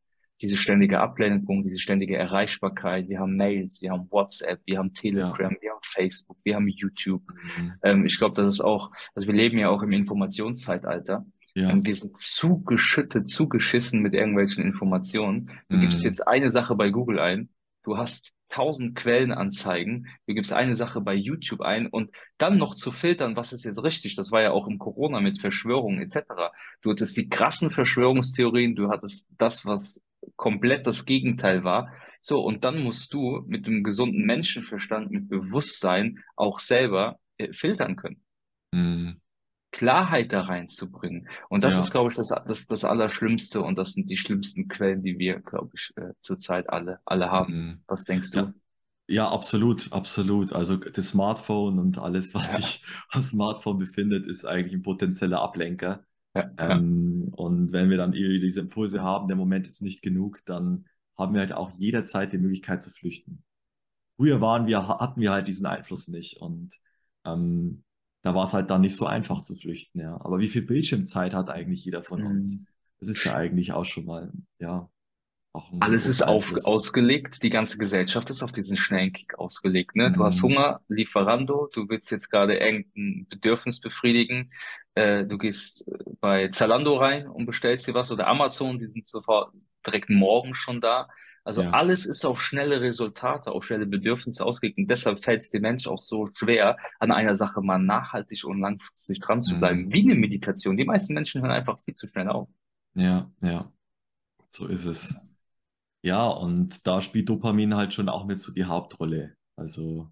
diese ständige Ablenkung, diese ständige Erreichbarkeit. Wir haben Mails, wir haben WhatsApp, wir haben Ja. Telegram, wir haben Facebook, wir haben YouTube. Mhm. Ähm, ich glaube, das ist auch, also wir leben ja auch im Informationszeitalter. Ja. Ähm, wir sind zugeschüttet, zugeschissen mit irgendwelchen Informationen. Du gibst Mhm. jetzt eine Sache bei Google ein, du hast tausend Quellenanzeigen, du gibst eine Sache bei YouTube ein und dann noch zu filtern, was ist jetzt richtig, das war ja auch im Corona mit Verschwörungen etc. Du hattest die krassen Verschwörungstheorien, du hattest das, was komplett das Gegenteil war. So, und dann musst du mit einem gesunden Menschenverstand, mit Bewusstsein auch selber äh, filtern können. Mhm. Klarheit da reinzubringen. Und das Ja. ist, glaube ich, das, das, das Allerschlimmste und das sind die schlimmsten Quellen, die wir, glaube ich, äh, zurzeit alle, alle haben. Mhm. Was denkst Ja. du? Ja, absolut, absolut. Also das Smartphone und alles, was Ja, sich am Smartphone befindet, ist eigentlich ein potenzieller Ablenker. ja, ja. Ähm, und wenn wir dann irgendwie diese Impulse haben, der Moment ist nicht genug, dann haben wir halt auch jederzeit die Möglichkeit zu flüchten. Früher waren wir, hatten wir halt diesen Einfluss nicht und ähm, da war es halt dann nicht so einfach zu flüchten, ja. Aber wie viel Bildschirmzeit hat eigentlich jeder von uns? Mhm. Das ist ja eigentlich auch schon mal, ja, Alles ist auf, ausgelegt, die ganze Gesellschaft ist auf diesen schnellen Kick ausgelegt, ne? Du hast Mhm. Hunger, Lieferando, du willst jetzt gerade irgendein Bedürfnis befriedigen, äh, du gehst äh, bei Zalando rein und bestellst dir was oder Amazon, die sind sofort direkt morgen schon da. Also Ja. alles ist auf schnelle Resultate, auf schnelle Bedürfnisse ausgelegt und deshalb fällt es dem Mensch auch so schwer, an einer Sache mal nachhaltig und langfristig dran zu bleiben. Mhm. Wie eine Meditation. Die meisten Menschen hören einfach viel zu schnell auf. Ja, ja, so ist es. Ja, und da spielt Dopamin halt schon auch mit so die Hauptrolle. Also,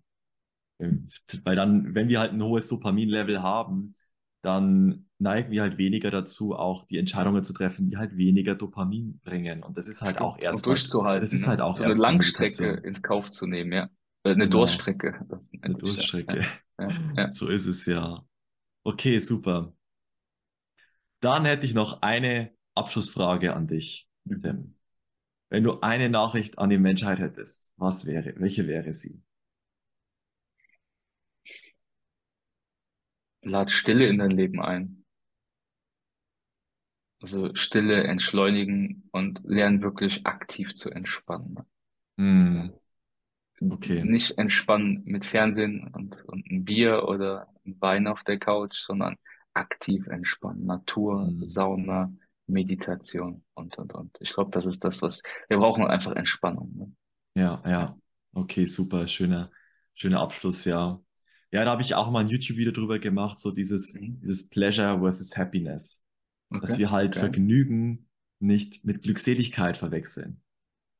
ähm, weil dann, wenn wir halt ein hohes Dopaminlevel haben, dann neigen wir halt weniger dazu, auch die Entscheidungen zu treffen, die halt weniger Dopamin bringen. Und das ist halt auch Und erstmal, durchzuhalten, das ist ne? halt auch So eine erstmal Langstrecke in Kauf zu nehmen, ja. Äh, Eine Genau, Durststrecke, eine. Durststrecke. Ja, ja, ja. So ist es ja. Okay, super. Dann hätte ich noch eine Abschlussfrage an dich, Mhm. Tim. Wenn du eine Nachricht an die Menschheit hättest, was wäre, welche wäre sie? Lad Stille in dein Leben ein. Also Stille entschleunigen und lern wirklich aktiv zu entspannen. Hm, okay. Nicht entspannen mit Fernsehen und, und ein Bier oder ein Wein auf der Couch, sondern aktiv entspannen. Natur, Hm, Sauna, Meditation und, und, und. Ich glaube, das ist das, was wir brauchen einfach Entspannung. Ne? ja, Ja. ja. Okay, super. Schöner, schöner Abschluss, ja. Ja, da habe ich auch mal ein YouTube-Video drüber gemacht, so dieses, Mhm. dieses Pleasure versus Happiness. Dass Okay, wir halt geil. Vergnügen nicht mit Glückseligkeit verwechseln.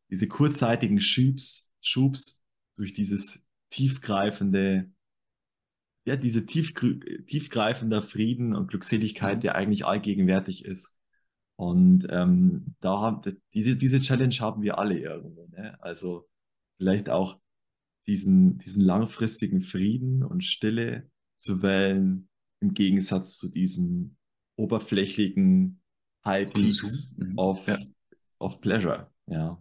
Diese kurzzeitigen Schubs, Schubs durch dieses tiefgreifende, ja, diese tiefgreifender Frieden und Glückseligkeit, Mhm. der eigentlich allgegenwärtig ist. Und ähm, da haben, diese, diese Challenge haben wir alle irgendwo, ne? Also vielleicht auch diesen, diesen langfristigen Frieden und Stille zu wählen, im Gegensatz zu diesen oberflächlichen High. Peaks Mhm. of, Ja. of Pleasure, ja.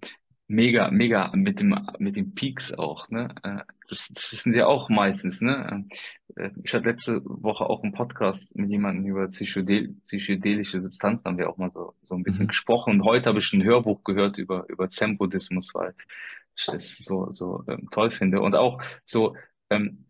Mega, mega, mit dem, mit den Peaks auch, ne? Äh, Das, das sind ja auch meistens, ne? Äh, Ich hatte letzte Woche auch einen Podcast mit jemandem über psychedel psychedelische Substanzen, haben wir auch mal so, so ein bisschen Mhm. gesprochen. Und heute habe ich ein Hörbuch gehört über, über Zen-Buddhismus, weil das so, so ähm, toll finde. Und auch so, ähm,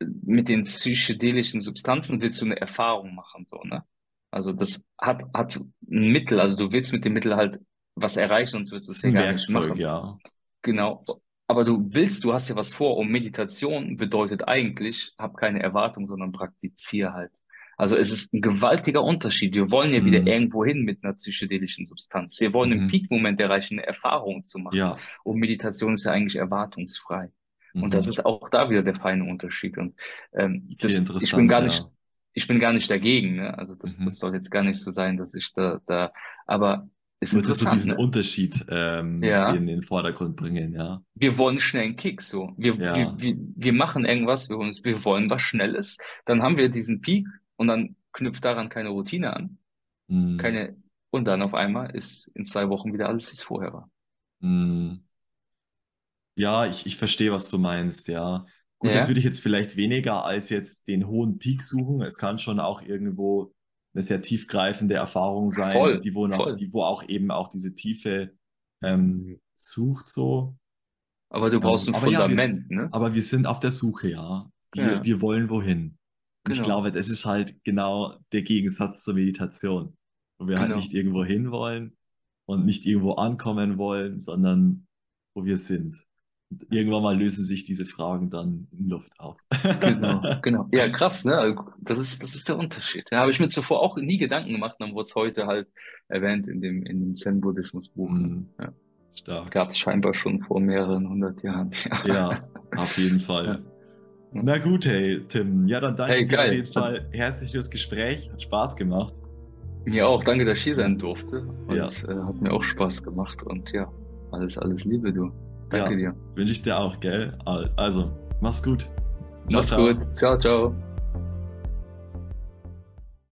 mit den psychedelischen Substanzen willst du eine Erfahrung machen, so, ne? Also das hat, hat ein Mittel, also du willst mit dem Mittel halt was erreichen, sonst würdest du es ja gar nicht Werkzeug, machen. ja. Genau. Aber du willst, du hast ja was vor und Meditation bedeutet eigentlich, hab keine Erwartung, sondern praktiziere halt. Also es ist ein gewaltiger Unterschied. Wir wollen ja wieder Mhm. irgendwo hin mit einer psychedelischen Substanz. Wir wollen im Mhm. Peak-Moment erreichen, eine Erfahrung zu machen. Ja, Und Meditation ist ja eigentlich erwartungsfrei. Und das Mhm. ist auch da wieder der feine Unterschied. Und ähm, das, ich bin gar nicht, ja. ich bin gar nicht dagegen, ne? Also das, das Mhm. soll jetzt gar nicht so sein, dass ich da, da, aber ist Wolltest du diesen ne? Unterschied ähm, Ja. in den Vordergrund bringen, ja? Wir wollen schnell einen Kick, so. Wir, wir, Ja. wir, wir machen irgendwas, wir, uns, wir wollen was Schnelles, dann haben wir diesen Peak und dann knüpft daran keine Routine an, Mhm. keine, und dann auf einmal ist in zwei Wochen wieder alles, wie es vorher war. Mhm. Ja, ich, ich verstehe, was du meinst, ja. Gut, das Ja, würde ich jetzt vielleicht weniger als jetzt den hohen Peak suchen. Es kann schon auch irgendwo eine sehr tiefgreifende Erfahrung sein, voll, die wo noch, die wo auch eben auch diese Tiefe ähm, sucht so. Aber du brauchst Ähm, ein aber ja, wir, Fundament, ne? aber wir sind auf der Suche, ja. Wir, Ja, wir wollen wohin. Und ich genau, glaube, das ist halt genau der Gegensatz zur Meditation, wo wir halt genau. nicht irgendwo hin wollen und nicht irgendwo ankommen wollen, sondern wo wir sind. Und irgendwann mal lösen sich diese Fragen dann in Luft auf. Genau, genau. Ja, krass, ne? Also, Das ist, das ist der Unterschied. Da habe ich mir zuvor auch nie Gedanken gemacht, dann wurde es heute halt erwähnt in dem, in dem Zen-Buddhismus-Buch, ne? Mhm, Ja. Gab es scheinbar schon vor mehreren hundert Jahren. Ja. Ja, auf jeden Ja. Fall. Ja. Na gut, hey, Tim. Ja, dann danke Hey, ich dir auf jeden Fall herzlich fürs Gespräch. Hat Spaß gemacht. Mir auch. Danke, dass ich hier sein durfte. Und Ja, äh, hat mir auch Spaß gemacht. Und ja, alles, alles Liebe, du. Danke ja, dir. wünsche ich dir auch, gell? Also, mach's gut. Ciao, Mach's ciao. gut. Ciao, ciao.